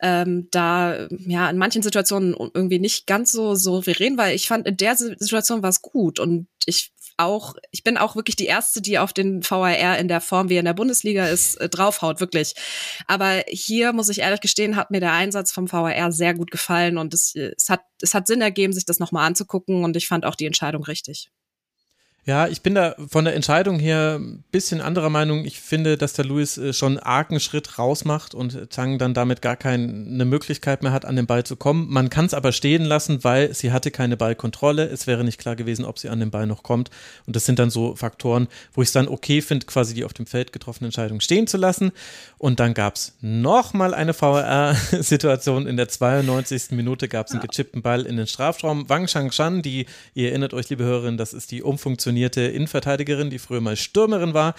ähm, da ja in manchen Situationen irgendwie nicht ganz so souverän war. Ich fand in der Situation war es gut und ich auch, ich bin auch wirklich die erste, die auf den VAR in der Form, wie er in der Bundesliga ist, äh, draufhaut, wirklich. Aber hier muss ich ehrlich gestehen, hat mir der Einsatz vom VAR sehr gut gefallen und es, es hat, es hat Sinn ergeben, sich das nochmal anzugucken und ich fand auch die Entscheidung richtig. Ja, ich bin da von der Entscheidung her ein bisschen anderer Meinung. Ich finde, dass der Luis äh, schon einen argen Schritt rausmacht und Tang dann damit gar keine Möglichkeit mehr hat, an den Ball zu kommen. Man kann es aber stehen lassen, weil sie hatte keine Ballkontrolle. Es wäre nicht klar gewesen, ob sie an den Ball noch kommt. Und das sind dann so Faktoren, wo ich es dann okay finde, quasi die auf dem Feld getroffene Entscheidung stehen zu lassen. Und dann gab es nochmal eine VRR-Situation. In der 92. Minute gab es einen gechippten Ball in den Strafraum. Wang Shangshan, die, ihr erinnert euch, liebe Hörerinnen, das ist die umfunktionierte pensionierte Innenverteidigerin, die früher mal Stürmerin war.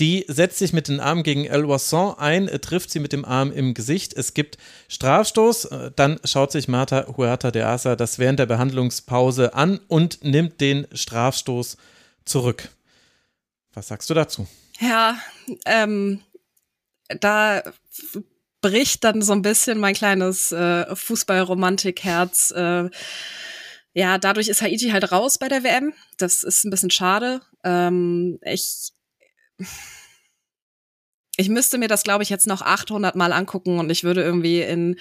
Die setzt sich mit den Armen gegen El Wasson ein, trifft sie mit dem Arm im Gesicht. Es gibt Strafstoß. Dann schaut sich Marta Huerta de Asa das während der Behandlungspause an und nimmt den Strafstoß zurück. Was sagst du dazu? Ja, ähm, da bricht dann so ein bisschen mein kleines äh, Fußballromantik-Herz. Äh, ja, dadurch ist Haiti halt raus bei der WM. Das ist ein bisschen schade. Ähm, ich, ich müsste mir das, glaube ich, jetzt noch 800 Mal angucken und ich würde irgendwie in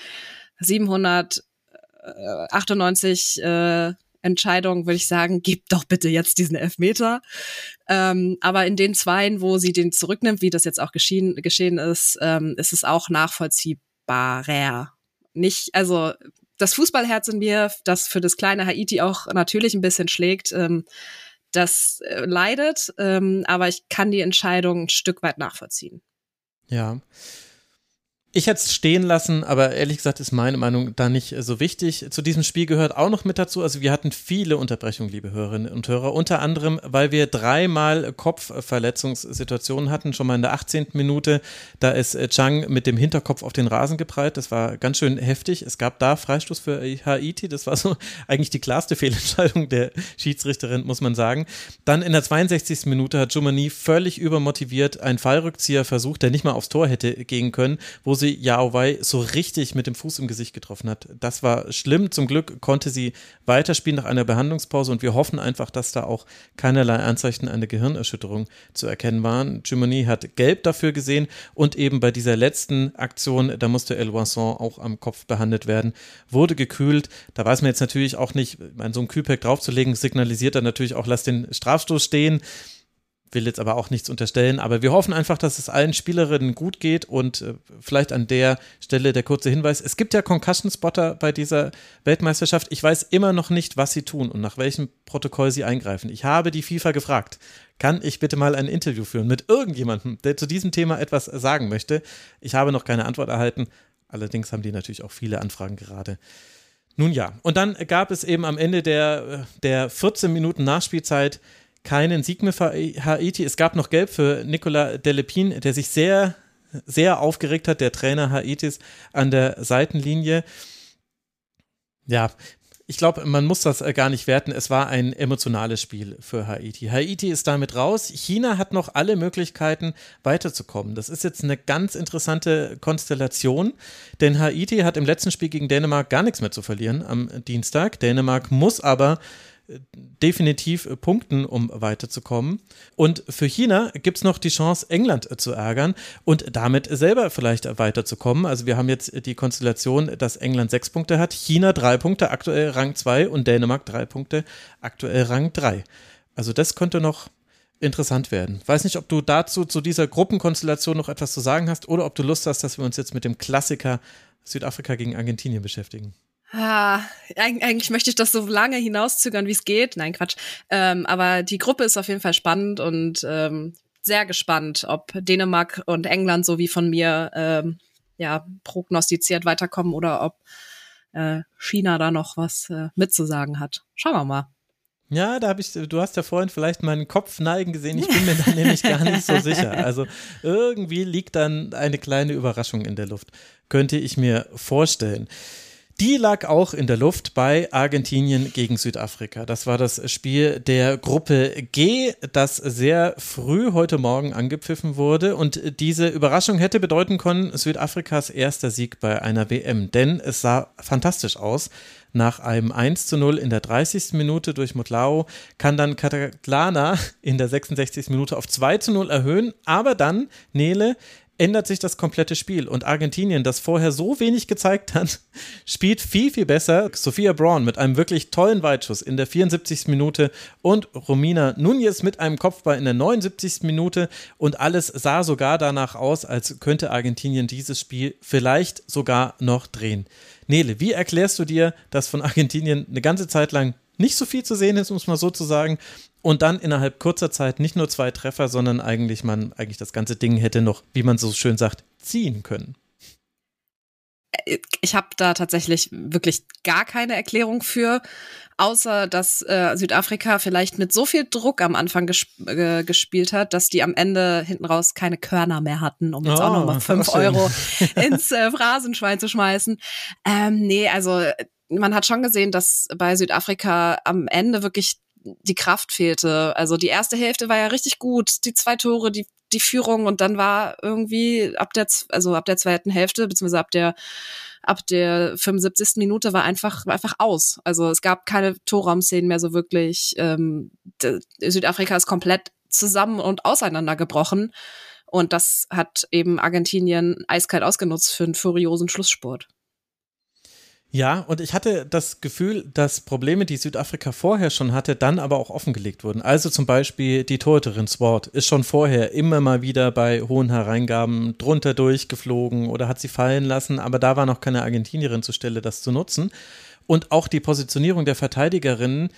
798 äh, Entscheidungen, würde ich sagen, gib doch bitte jetzt diesen Elfmeter. Ähm, aber in den Zweien, wo sie den zurücknimmt, wie das jetzt auch geschehen, geschehen ist, ähm, ist es auch nachvollziehbarer. Nicht, also das Fußballherz in mir, das für das kleine Haiti auch natürlich ein bisschen schlägt, ähm, das äh, leidet, ähm, aber ich kann die Entscheidung ein Stück weit nachvollziehen. Ja. Ich hätte es stehen lassen, aber ehrlich gesagt ist meine Meinung da nicht so wichtig. Zu diesem Spiel gehört auch noch mit dazu, also wir hatten viele Unterbrechungen, liebe Hörerinnen und Hörer, unter anderem, weil wir dreimal Kopfverletzungssituationen hatten, schon mal in der 18. Minute, da ist Chang mit dem Hinterkopf auf den Rasen geprallt, das war ganz schön heftig. Es gab da Freistoß für Haiti, das war so eigentlich die klarste Fehlentscheidung der Schiedsrichterin, muss man sagen. Dann in der 62. Minute hat Jumani völlig übermotiviert einen Fallrückzieher versucht, der nicht mal aufs Tor hätte gehen können, wo sie sie Yao so richtig mit dem Fuß im Gesicht getroffen hat. Das war schlimm. Zum Glück konnte sie weiterspielen nach einer Behandlungspause und wir hoffen einfach, dass da auch keinerlei Anzeichen einer Gehirnerschütterung zu erkennen waren. Jumani hat gelb dafür gesehen und eben bei dieser letzten Aktion, da musste El Wasson auch am Kopf behandelt werden, wurde gekühlt. Da weiß man jetzt natürlich auch nicht, so ein Kühlpack draufzulegen, signalisiert dann natürlich auch, lass den Strafstoß stehen will jetzt aber auch nichts unterstellen, aber wir hoffen einfach, dass es allen Spielerinnen gut geht und äh, vielleicht an der Stelle der kurze Hinweis, es gibt ja Concussion-Spotter bei dieser Weltmeisterschaft. Ich weiß immer noch nicht, was sie tun und nach welchem Protokoll sie eingreifen. Ich habe die FIFA gefragt, kann ich bitte mal ein Interview führen mit irgendjemandem, der zu diesem Thema etwas sagen möchte? Ich habe noch keine Antwort erhalten, allerdings haben die natürlich auch viele Anfragen gerade. Nun ja, und dann gab es eben am Ende der, äh, der 14 Minuten Nachspielzeit keinen Sieg mehr für Haiti. Es gab noch Gelb für Nicolas Delepin, der sich sehr, sehr aufgeregt hat, der Trainer Haitis an der Seitenlinie. Ja, ich glaube, man muss das gar nicht werten. Es war ein emotionales Spiel für Haiti. Haiti ist damit raus. China hat noch alle Möglichkeiten, weiterzukommen. Das ist jetzt eine ganz interessante Konstellation, denn Haiti hat im letzten Spiel gegen Dänemark gar nichts mehr zu verlieren am Dienstag. Dänemark muss aber definitiv punkten, um weiterzukommen. Und für China gibt es noch die Chance, England zu ärgern und damit selber vielleicht weiterzukommen. Also wir haben jetzt die Konstellation, dass England sechs Punkte hat, China drei Punkte, aktuell Rang zwei und Dänemark drei Punkte, aktuell Rang drei. Also das könnte noch interessant werden. Weiß nicht, ob du dazu zu dieser Gruppenkonstellation noch etwas zu sagen hast oder ob du Lust hast, dass wir uns jetzt mit dem Klassiker Südafrika gegen Argentinien beschäftigen. Ah, eigentlich möchte ich das so lange hinauszögern, wie es geht. Nein, Quatsch. Ähm, aber die Gruppe ist auf jeden Fall spannend und ähm, sehr gespannt, ob Dänemark und England, so wie von mir ähm, ja prognostiziert, weiterkommen oder ob äh, China da noch was äh, mitzusagen hat. Schauen wir mal. Ja, da habe ich, du hast ja vorhin vielleicht meinen Kopf neigen gesehen. Ich bin mir da nämlich gar nicht so sicher. Also irgendwie liegt dann eine kleine Überraschung in der Luft. Könnte ich mir vorstellen. Die lag auch in der Luft bei Argentinien gegen Südafrika. Das war das Spiel der Gruppe G, das sehr früh heute Morgen angepfiffen wurde. Und diese Überraschung hätte bedeuten können, Südafrikas erster Sieg bei einer WM. Denn es sah fantastisch aus. Nach einem 1 zu 0 in der 30. Minute durch Mutlao kann dann Kataklana in der 66. Minute auf 2 zu 0 erhöhen. Aber dann, Nele, ändert sich das komplette Spiel. Und Argentinien, das vorher so wenig gezeigt hat, spielt viel, viel besser. Sophia Braun mit einem wirklich tollen Weitschuss in der 74. Minute und Romina Nunez mit einem Kopfball in der 79. Minute. Und alles sah sogar danach aus, als könnte Argentinien dieses Spiel vielleicht sogar noch drehen. Nele, wie erklärst du dir, dass von Argentinien eine ganze Zeit lang nicht so viel zu sehen ist, muss man so zu sagen, und dann innerhalb kurzer Zeit nicht nur zwei Treffer, sondern eigentlich man eigentlich das ganze Ding hätte noch, wie man so schön sagt, ziehen können. Ich habe da tatsächlich wirklich gar keine Erklärung für, außer dass äh, Südafrika vielleicht mit so viel Druck am Anfang gesp äh, gespielt hat, dass die am Ende hinten raus keine Körner mehr hatten, um jetzt oh, auch nochmal fünf Euro ins äh, Phrasenschwein zu schmeißen. Ähm, nee, also man hat schon gesehen, dass bei Südafrika am Ende wirklich die Kraft fehlte. Also die erste Hälfte war ja richtig gut, die zwei Tore, die die Führung und dann war irgendwie ab der also ab der zweiten Hälfte beziehungsweise ab der ab der 75. Minute war einfach war einfach aus. Also es gab keine Torraumszenen mehr so wirklich. Ähm, Südafrika ist komplett zusammen und auseinandergebrochen und das hat eben Argentinien eiskalt ausgenutzt für einen furiosen Schlusssport. Ja, und ich hatte das Gefühl, dass Probleme, die Südafrika vorher schon hatte, dann aber auch offengelegt wurden. Also zum Beispiel die Torhüterin Swart ist schon vorher immer mal wieder bei hohen Hereingaben drunter durchgeflogen oder hat sie fallen lassen, aber da war noch keine Argentinierin zur Stelle, das zu nutzen. Und auch die Positionierung der Verteidigerinnen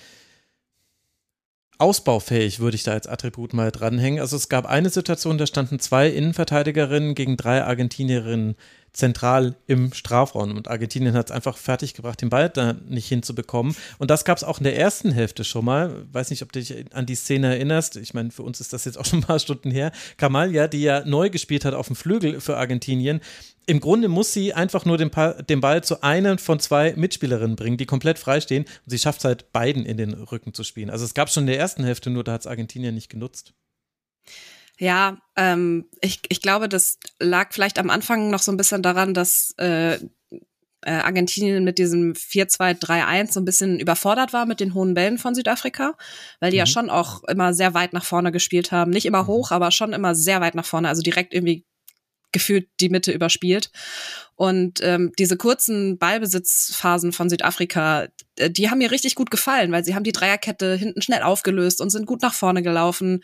ausbaufähig, würde ich da als Attribut mal dranhängen. Also es gab eine Situation, da standen zwei Innenverteidigerinnen gegen drei Argentinierinnen zentral im Strafraum. Und Argentinien hat es einfach fertiggebracht, den Ball da nicht hinzubekommen. Und das gab es auch in der ersten Hälfte schon mal. Weiß nicht, ob du dich an die Szene erinnerst. Ich meine, für uns ist das jetzt auch schon ein paar Stunden her. Kamalia, die ja neu gespielt hat auf dem Flügel für Argentinien, im Grunde muss sie einfach nur den, den, Ball zu einer von zwei Mitspielerinnen bringen, die komplett freistehen. Und sie schafft es halt, beiden in den Rücken zu spielen. Also es gab schon in der ersten Hälfte, nur da hat es Argentinien nicht genutzt. Ja, ähm, ich, ich glaube, das lag vielleicht am Anfang noch so ein bisschen daran, dass äh, äh, Argentinien mit diesem 4-2-3-1 so ein bisschen überfordert war mit den hohen Bällen von Südafrika, weil die mhm. ja schon auch immer sehr weit nach vorne gespielt haben. Nicht immer mhm. hoch, aber schon immer sehr weit nach vorne, also direkt irgendwie gefühlt die Mitte überspielt. Und ähm, diese kurzen Ballbesitzphasen von Südafrika, äh, die haben mir richtig gut gefallen, weil sie haben die Dreierkette hinten schnell aufgelöst und sind gut nach vorne gelaufen.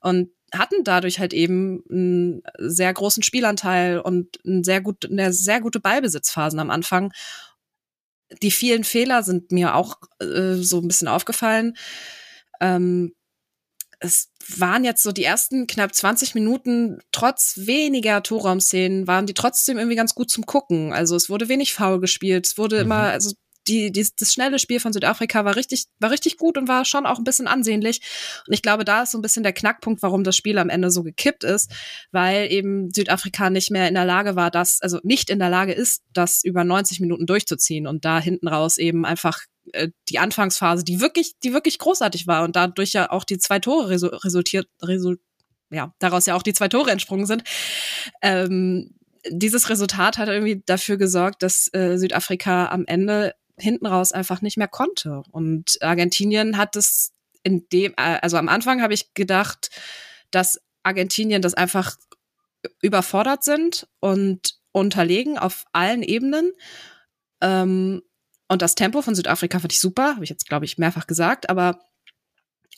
Und hatten dadurch halt eben einen sehr großen Spielanteil und ein sehr gut, eine sehr gute Ballbesitzphasen am Anfang. Die vielen Fehler sind mir auch äh, so ein bisschen aufgefallen. Ähm, es waren jetzt so die ersten knapp 20 Minuten, trotz weniger Torraumszenen, waren die trotzdem irgendwie ganz gut zum Gucken. Also es wurde wenig faul gespielt, es wurde mhm. immer, also die, die, das schnelle Spiel von Südafrika war richtig, war richtig gut und war schon auch ein bisschen ansehnlich. Und ich glaube, da ist so ein bisschen der Knackpunkt, warum das Spiel am Ende so gekippt ist, weil eben Südafrika nicht mehr in der Lage war, das, also nicht in der Lage ist, das über 90 Minuten durchzuziehen und da hinten raus eben einfach äh, die Anfangsphase, die wirklich, die wirklich großartig war und dadurch ja auch die zwei Tore resultiert, result, ja, daraus ja auch die zwei Tore entsprungen sind. Ähm, dieses Resultat hat irgendwie dafür gesorgt, dass äh, Südafrika am Ende hinten raus einfach nicht mehr konnte. Und Argentinien hat es in dem, äh, also am Anfang habe ich gedacht, dass Argentinien das einfach überfordert sind und unterlegen auf allen Ebenen. Ähm, und das Tempo von Südafrika fand ich super, habe ich jetzt, glaube ich, mehrfach gesagt, aber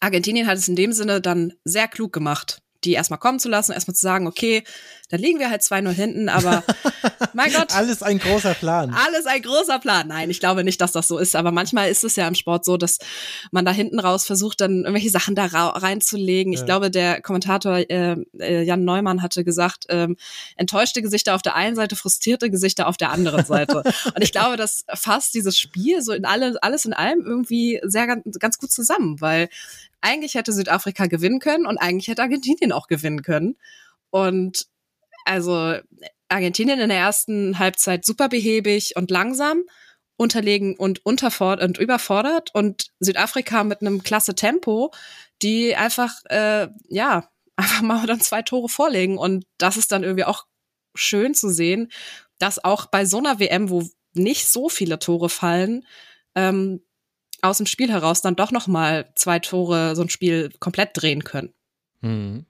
Argentinien hat es in dem Sinne dann sehr klug gemacht die erstmal kommen zu lassen, erstmal zu sagen, okay, dann liegen wir halt 2-0 hinten, aber mein Gott. Alles ein großer Plan. Alles ein großer Plan. Nein, ich glaube nicht, dass das so ist, aber manchmal ist es ja im Sport so, dass man da hinten raus versucht, dann irgendwelche Sachen da reinzulegen. Ja. Ich glaube, der Kommentator äh, äh, Jan Neumann hatte gesagt, ähm, enttäuschte Gesichter auf der einen Seite, frustrierte Gesichter auf der anderen Seite. Und ich glaube, das fasst dieses Spiel so in alle, alles in allem irgendwie sehr ganz, ganz gut zusammen, weil eigentlich hätte Südafrika gewinnen können und eigentlich hätte Argentinien auch gewinnen können. Und also Argentinien in der ersten Halbzeit super behäbig und langsam, unterlegen und unterfordert und überfordert und Südafrika mit einem klasse Tempo, die einfach äh, ja einfach mal dann zwei Tore vorlegen und das ist dann irgendwie auch schön zu sehen, dass auch bei so einer WM, wo nicht so viele Tore fallen, ähm, aus dem Spiel heraus dann doch noch mal zwei Tore so ein Spiel komplett drehen können. Mhm.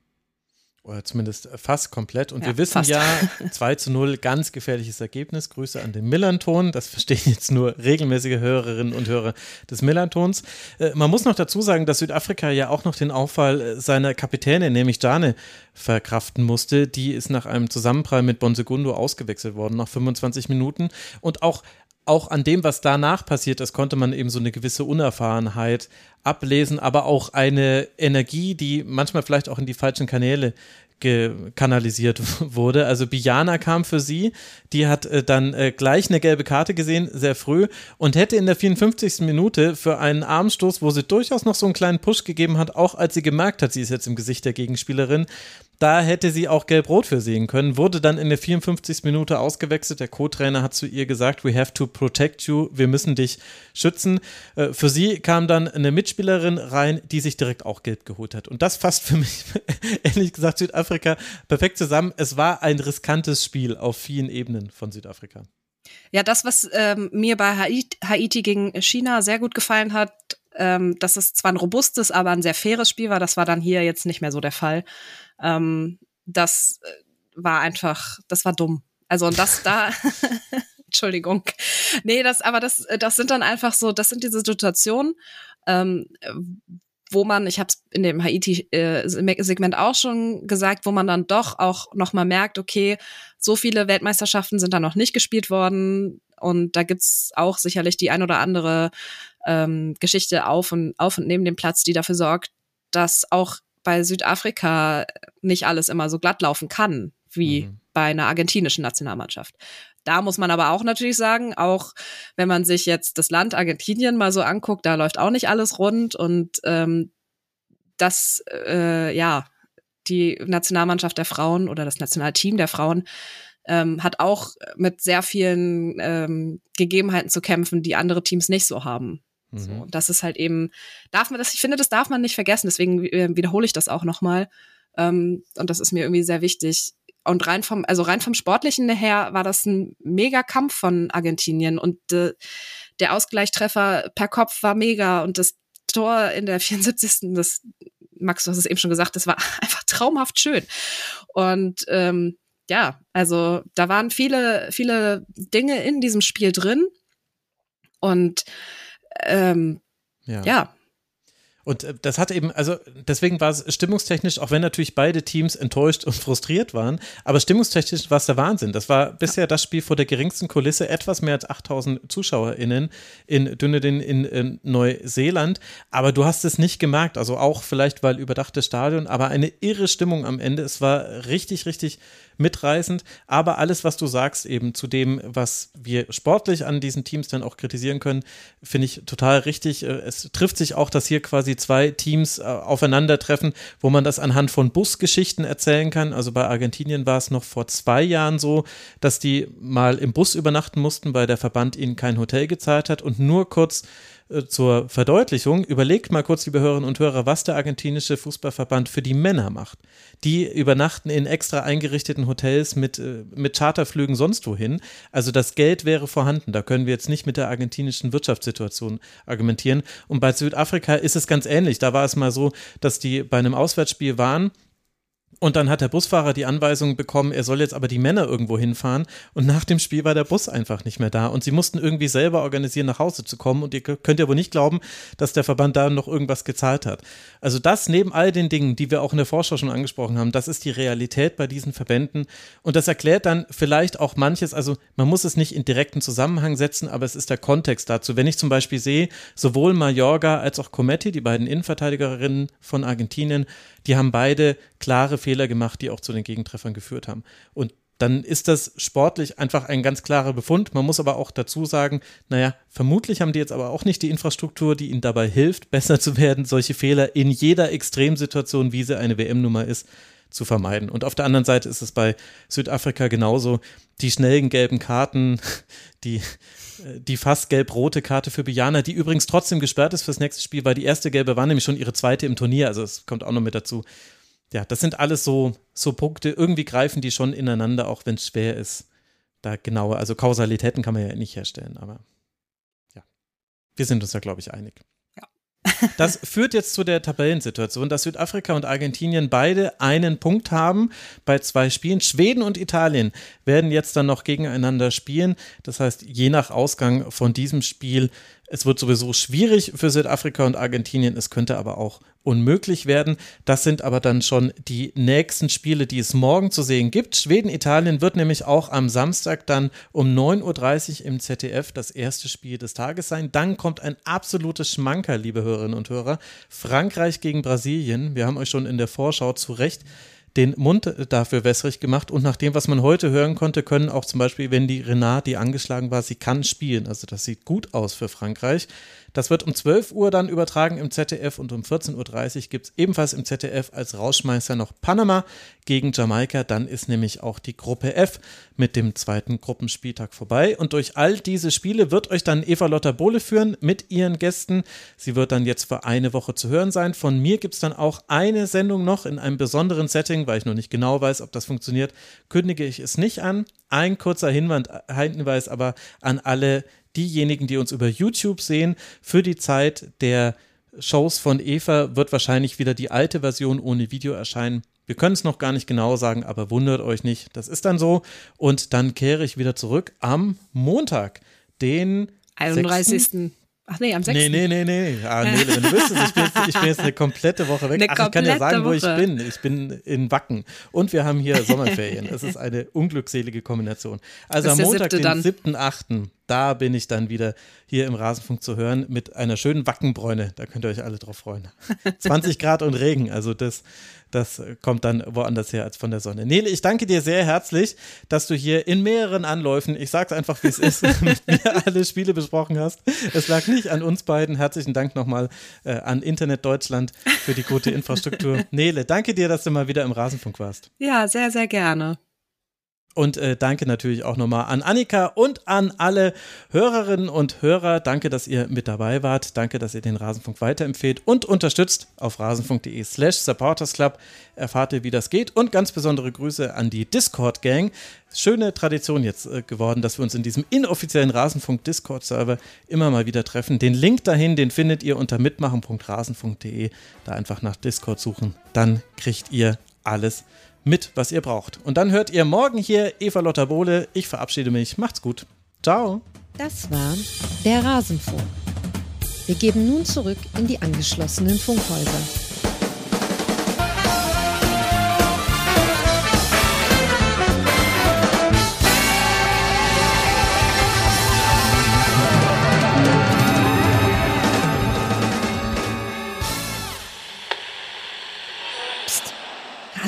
oder zumindest fast komplett. Und Ja, wir wissen fast. ja, 2 zu 0, ganz gefährliches Ergebnis. Grüße an den Millanton. Das verstehen jetzt nur regelmäßige Hörerinnen und Hörer des Millantons. Äh, man muss noch dazu sagen, dass Südafrika ja auch noch den Auffall äh, seiner Kapitänin, nämlich Jane, verkraften musste. Die ist nach einem Zusammenprall mit Bonsegundo ausgewechselt worden nach 25 Minuten. Und auch auch an dem, was danach passiert ist, konnte man eben so eine gewisse Unerfahrenheit ablesen, aber auch eine Energie, die manchmal vielleicht auch in die falschen Kanäle kanalisiert wurde. Also Bijana kam für sie, die hat äh, dann äh, gleich eine gelbe Karte gesehen, sehr früh, und hätte in der 54. Minute für einen Armstoß, wo sie durchaus noch so einen kleinen Push gegeben hat, auch als sie gemerkt hat, sie ist jetzt im Gesicht der Gegenspielerin, da hätte sie auch gelb-rot für sehen können, wurde dann in der 54. Minute ausgewechselt. Der Co-Trainer hat zu ihr gesagt, we have to protect you, wir müssen dich schützen. Äh, Für sie kam dann eine Mitspielerin rein, die sich direkt auch gelb geholt hat. Und das fasst für mich, ehrlich gesagt, Südafrika perfekt zusammen. Es war ein riskantes Spiel auf vielen Ebenen von Südafrika. Ja, das, was ähm, mir bei Haiti, Haiti gegen China sehr gut gefallen hat, ähm, dass es zwar ein robustes, aber ein sehr faires Spiel war, das war dann hier jetzt nicht mehr so der Fall. Ähm, das äh, war einfach, das war dumm. Also und das da, Entschuldigung. Nee, das, aber das, das sind dann einfach so, das sind diese Situationen, ähm, wo man, ich habe es in dem Haiti-Segment auch schon gesagt, wo man dann doch auch nochmal merkt, okay, so viele Weltmeisterschaften sind da noch nicht gespielt worden und da gibt's auch sicherlich die ein oder andere ähm, Geschichte auf und, auf und neben dem Platz, die dafür sorgt, dass auch bei Südafrika nicht alles immer so glatt laufen kann, wie Mhm. bei einer argentinischen Nationalmannschaft. Da muss man aber auch natürlich sagen, auch wenn man sich jetzt das Land Argentinien mal so anguckt, da läuft auch nicht alles rund und ähm, das, äh, ja, die Nationalmannschaft der Frauen oder das Nationalteam der Frauen ähm, hat auch mit sehr vielen ähm, Gegebenheiten zu kämpfen, die andere Teams nicht so haben. So, Mhm. und das ist halt eben, darf man das, ich finde, das darf man nicht vergessen, deswegen äh, wiederhole ich das auch nochmal. Ähm, und das ist mir irgendwie sehr wichtig. Und rein vom, also rein vom Sportlichen her war das ein mega Kampf von Argentinien und äh, der Ausgleichstreffer per Kopf war mega und das Tor in der 74. das Max, du hast es eben schon gesagt, das war einfach traumhaft schön. Und ähm, ja, also da waren viele, viele Dinge in diesem Spiel drin. Und ähm, Ja. ja, Und äh, das hat eben, also deswegen war es stimmungstechnisch, auch wenn natürlich beide Teams enttäuscht und frustriert waren, aber stimmungstechnisch war es der Wahnsinn. Das war bisher das Spiel vor der geringsten Kulisse, etwas mehr als 8000 ZuschauerInnen in Dunedin in, in Neuseeland. Aber du hast es nicht gemerkt, also auch vielleicht, weil überdachtes Stadion, aber eine irre Stimmung am Ende. Es war richtig, richtig mitreißend. Aber alles, was du sagst, eben zu dem, was wir sportlich an diesen Teams dann auch kritisieren können, finde ich total richtig. Äh, Es trifft sich auch, dass hier quasi zwei Teams äh, aufeinandertreffen, wo man das anhand von Busgeschichten erzählen kann. Also bei Argentinien war es noch vor zwei Jahren so, dass die mal im Bus übernachten mussten, weil der Verband ihnen kein Hotel gezahlt hat und nur kurz äh, zur Verdeutlichung, überlegt mal kurz, liebe Hörerinnen und Hörer, was der argentinische Fußballverband für die Männer macht. Die übernachten in extra eingerichteten Hotels mit, äh, mit Charterflügen sonst wohin. Also das Geld wäre vorhanden. Da können wir jetzt nicht mit der argentinischen Wirtschaftssituation argumentieren. Und bei Südafrika ist es ganz ähnlich. Da war es mal so, dass die bei einem Auswärtsspiel waren und dann hat der Busfahrer die Anweisung bekommen, er soll jetzt aber die Männer irgendwo hinfahren. Und nach dem Spiel war der Bus einfach nicht mehr da. Und sie mussten irgendwie selber organisieren, nach Hause zu kommen. Und ihr könnt ja wohl nicht glauben, dass der Verband da noch irgendwas gezahlt hat. Also das neben all den Dingen, die wir auch in der Vorschau schon angesprochen haben, das ist die Realität bei diesen Verbänden. Und das erklärt dann vielleicht auch manches. Also man muss es nicht in direkten Zusammenhang setzen, aber es ist der Kontext dazu. Wenn ich zum Beispiel sehe, sowohl Mayorga als auch Cometti, die beiden Innenverteidigerinnen von Argentinien, die haben beide klare Fehler gemacht, die auch zu den Gegentreffern geführt haben. Und dann ist das sportlich einfach ein ganz klarer Befund. Man muss aber auch dazu sagen, naja, vermutlich haben die jetzt aber auch nicht die Infrastruktur, die ihnen dabei hilft, besser zu werden, solche Fehler in jeder Extremsituation, wie sie eine WM-Nummer ist, zu vermeiden. Und auf der anderen Seite ist es bei Südafrika genauso. Die schnellen gelben Karten, die, die fast gelb-rote Karte für Bijana, die übrigens trotzdem gesperrt ist fürs nächste Spiel, weil die erste gelbe war nämlich schon ihre zweite im Turnier. Also es kommt auch noch mit dazu. Ja, das sind alles so, so Punkte. Irgendwie greifen die schon ineinander, auch wenn es schwer ist. Da genauer, also Kausalitäten kann man ja nicht herstellen, aber ja. Wir sind uns da, glaube ich, einig. Das führt jetzt zu der Tabellensituation, dass Südafrika und Argentinien beide einen Punkt haben bei zwei Spielen. Schweden und Italien werden jetzt dann noch gegeneinander spielen. Das heißt, je nach Ausgang von diesem Spiel es wird sowieso schwierig für Südafrika und Argentinien, es könnte aber auch unmöglich werden. Das sind aber dann schon die nächsten Spiele, die es morgen zu sehen gibt. Schweden-Italien wird nämlich auch am Samstag dann um 9.30 Uhr im ZDF das erste Spiel des Tages sein. Dann kommt ein absolutes Schmanker, liebe Hörerinnen und Hörer. Frankreich gegen Brasilien. Wir haben euch schon in der Vorschau zu Recht den Mund dafür wässrig gemacht. Und nach dem, was man heute hören konnte, können auch zum Beispiel, wenn die Renat, die angeschlagen war, sie kann spielen. Also das sieht gut aus für Frankreich. Das wird um 12 Uhr dann übertragen im ZDF und um 14.30 Uhr gibt es ebenfalls im ZDF als Rauschmeister noch Panama gegen Jamaika. Dann ist nämlich auch die Gruppe F mit dem zweiten Gruppenspieltag vorbei. Und durch all diese Spiele wird euch dann Eva Lotta Bohle führen mit ihren Gästen. Sie wird dann jetzt für eine Woche zu hören sein. Von mir gibt es dann auch eine Sendung noch in einem besonderen Setting, weil ich noch nicht genau weiß, ob das funktioniert, kündige ich es nicht an. Ein kurzer Hinweis aber an alle, diejenigen, die uns über YouTube sehen, für die Zeit der Shows von Eva wird wahrscheinlich wieder die alte Version ohne Video erscheinen. Wir können es noch gar nicht genau sagen, aber wundert euch nicht. Das ist dann so. Und dann kehre ich wieder zurück am Montag, den 31. 6. Ach nee, am 6. Nee, nee, nee, nee. Ah, nee wenn du wüsstest, ich bin, jetzt, ich bin jetzt eine komplette Woche weg. Eine Ach, ich kann ja sagen, Woche. wo ich bin. Ich bin in Wacken. Und wir haben hier Sommerferien. Es ist eine unglückselige Kombination. Also am Montag, den 7.8., da bin ich dann wieder hier im Rasenfunk zu hören mit einer schönen Wackenbräune. Da könnt ihr euch alle drauf freuen. 20 Grad und Regen. Also das, das kommt dann woanders her als von der Sonne. Nele, ich danke dir sehr herzlich, dass du hier in mehreren Anläufen, ich sag's einfach, wie es ist, mit mir alle Spiele besprochen hast. Es lag nicht an uns beiden. Herzlichen Dank nochmal äh, an Internet Deutschland für die gute Infrastruktur. Nele, danke dir, dass du mal wieder im Rasenfunk warst. Ja, sehr, sehr gerne. Und äh, danke natürlich auch nochmal an Annika und an alle Hörerinnen und Hörer. Danke, dass ihr mit dabei wart. Danke, dass ihr den Rasenfunk weiterempfehlt und unterstützt. Auf rasenfunk.de slash supportersclub erfahrt ihr, wie das geht. Und ganz besondere Grüße an die Discord-Gang. Schöne Tradition jetzt äh, geworden, dass wir uns in diesem inoffiziellen Rasenfunk-Discord-Server immer mal wieder treffen. Den Link dahin, den findet ihr unter mitmachen.rasenfunk.de. Da einfach nach Discord suchen. Dann kriegt ihr alles mit, was ihr braucht. Und dann hört ihr morgen hier Eva Lotta Bohle. Ich verabschiede mich. Macht's gut. Ciao. Das war der Rasenfunk. Wir geben nun zurück in die angeschlossenen Funkhäuser.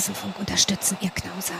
Rasenfunk unterstützen, ihr Knauser.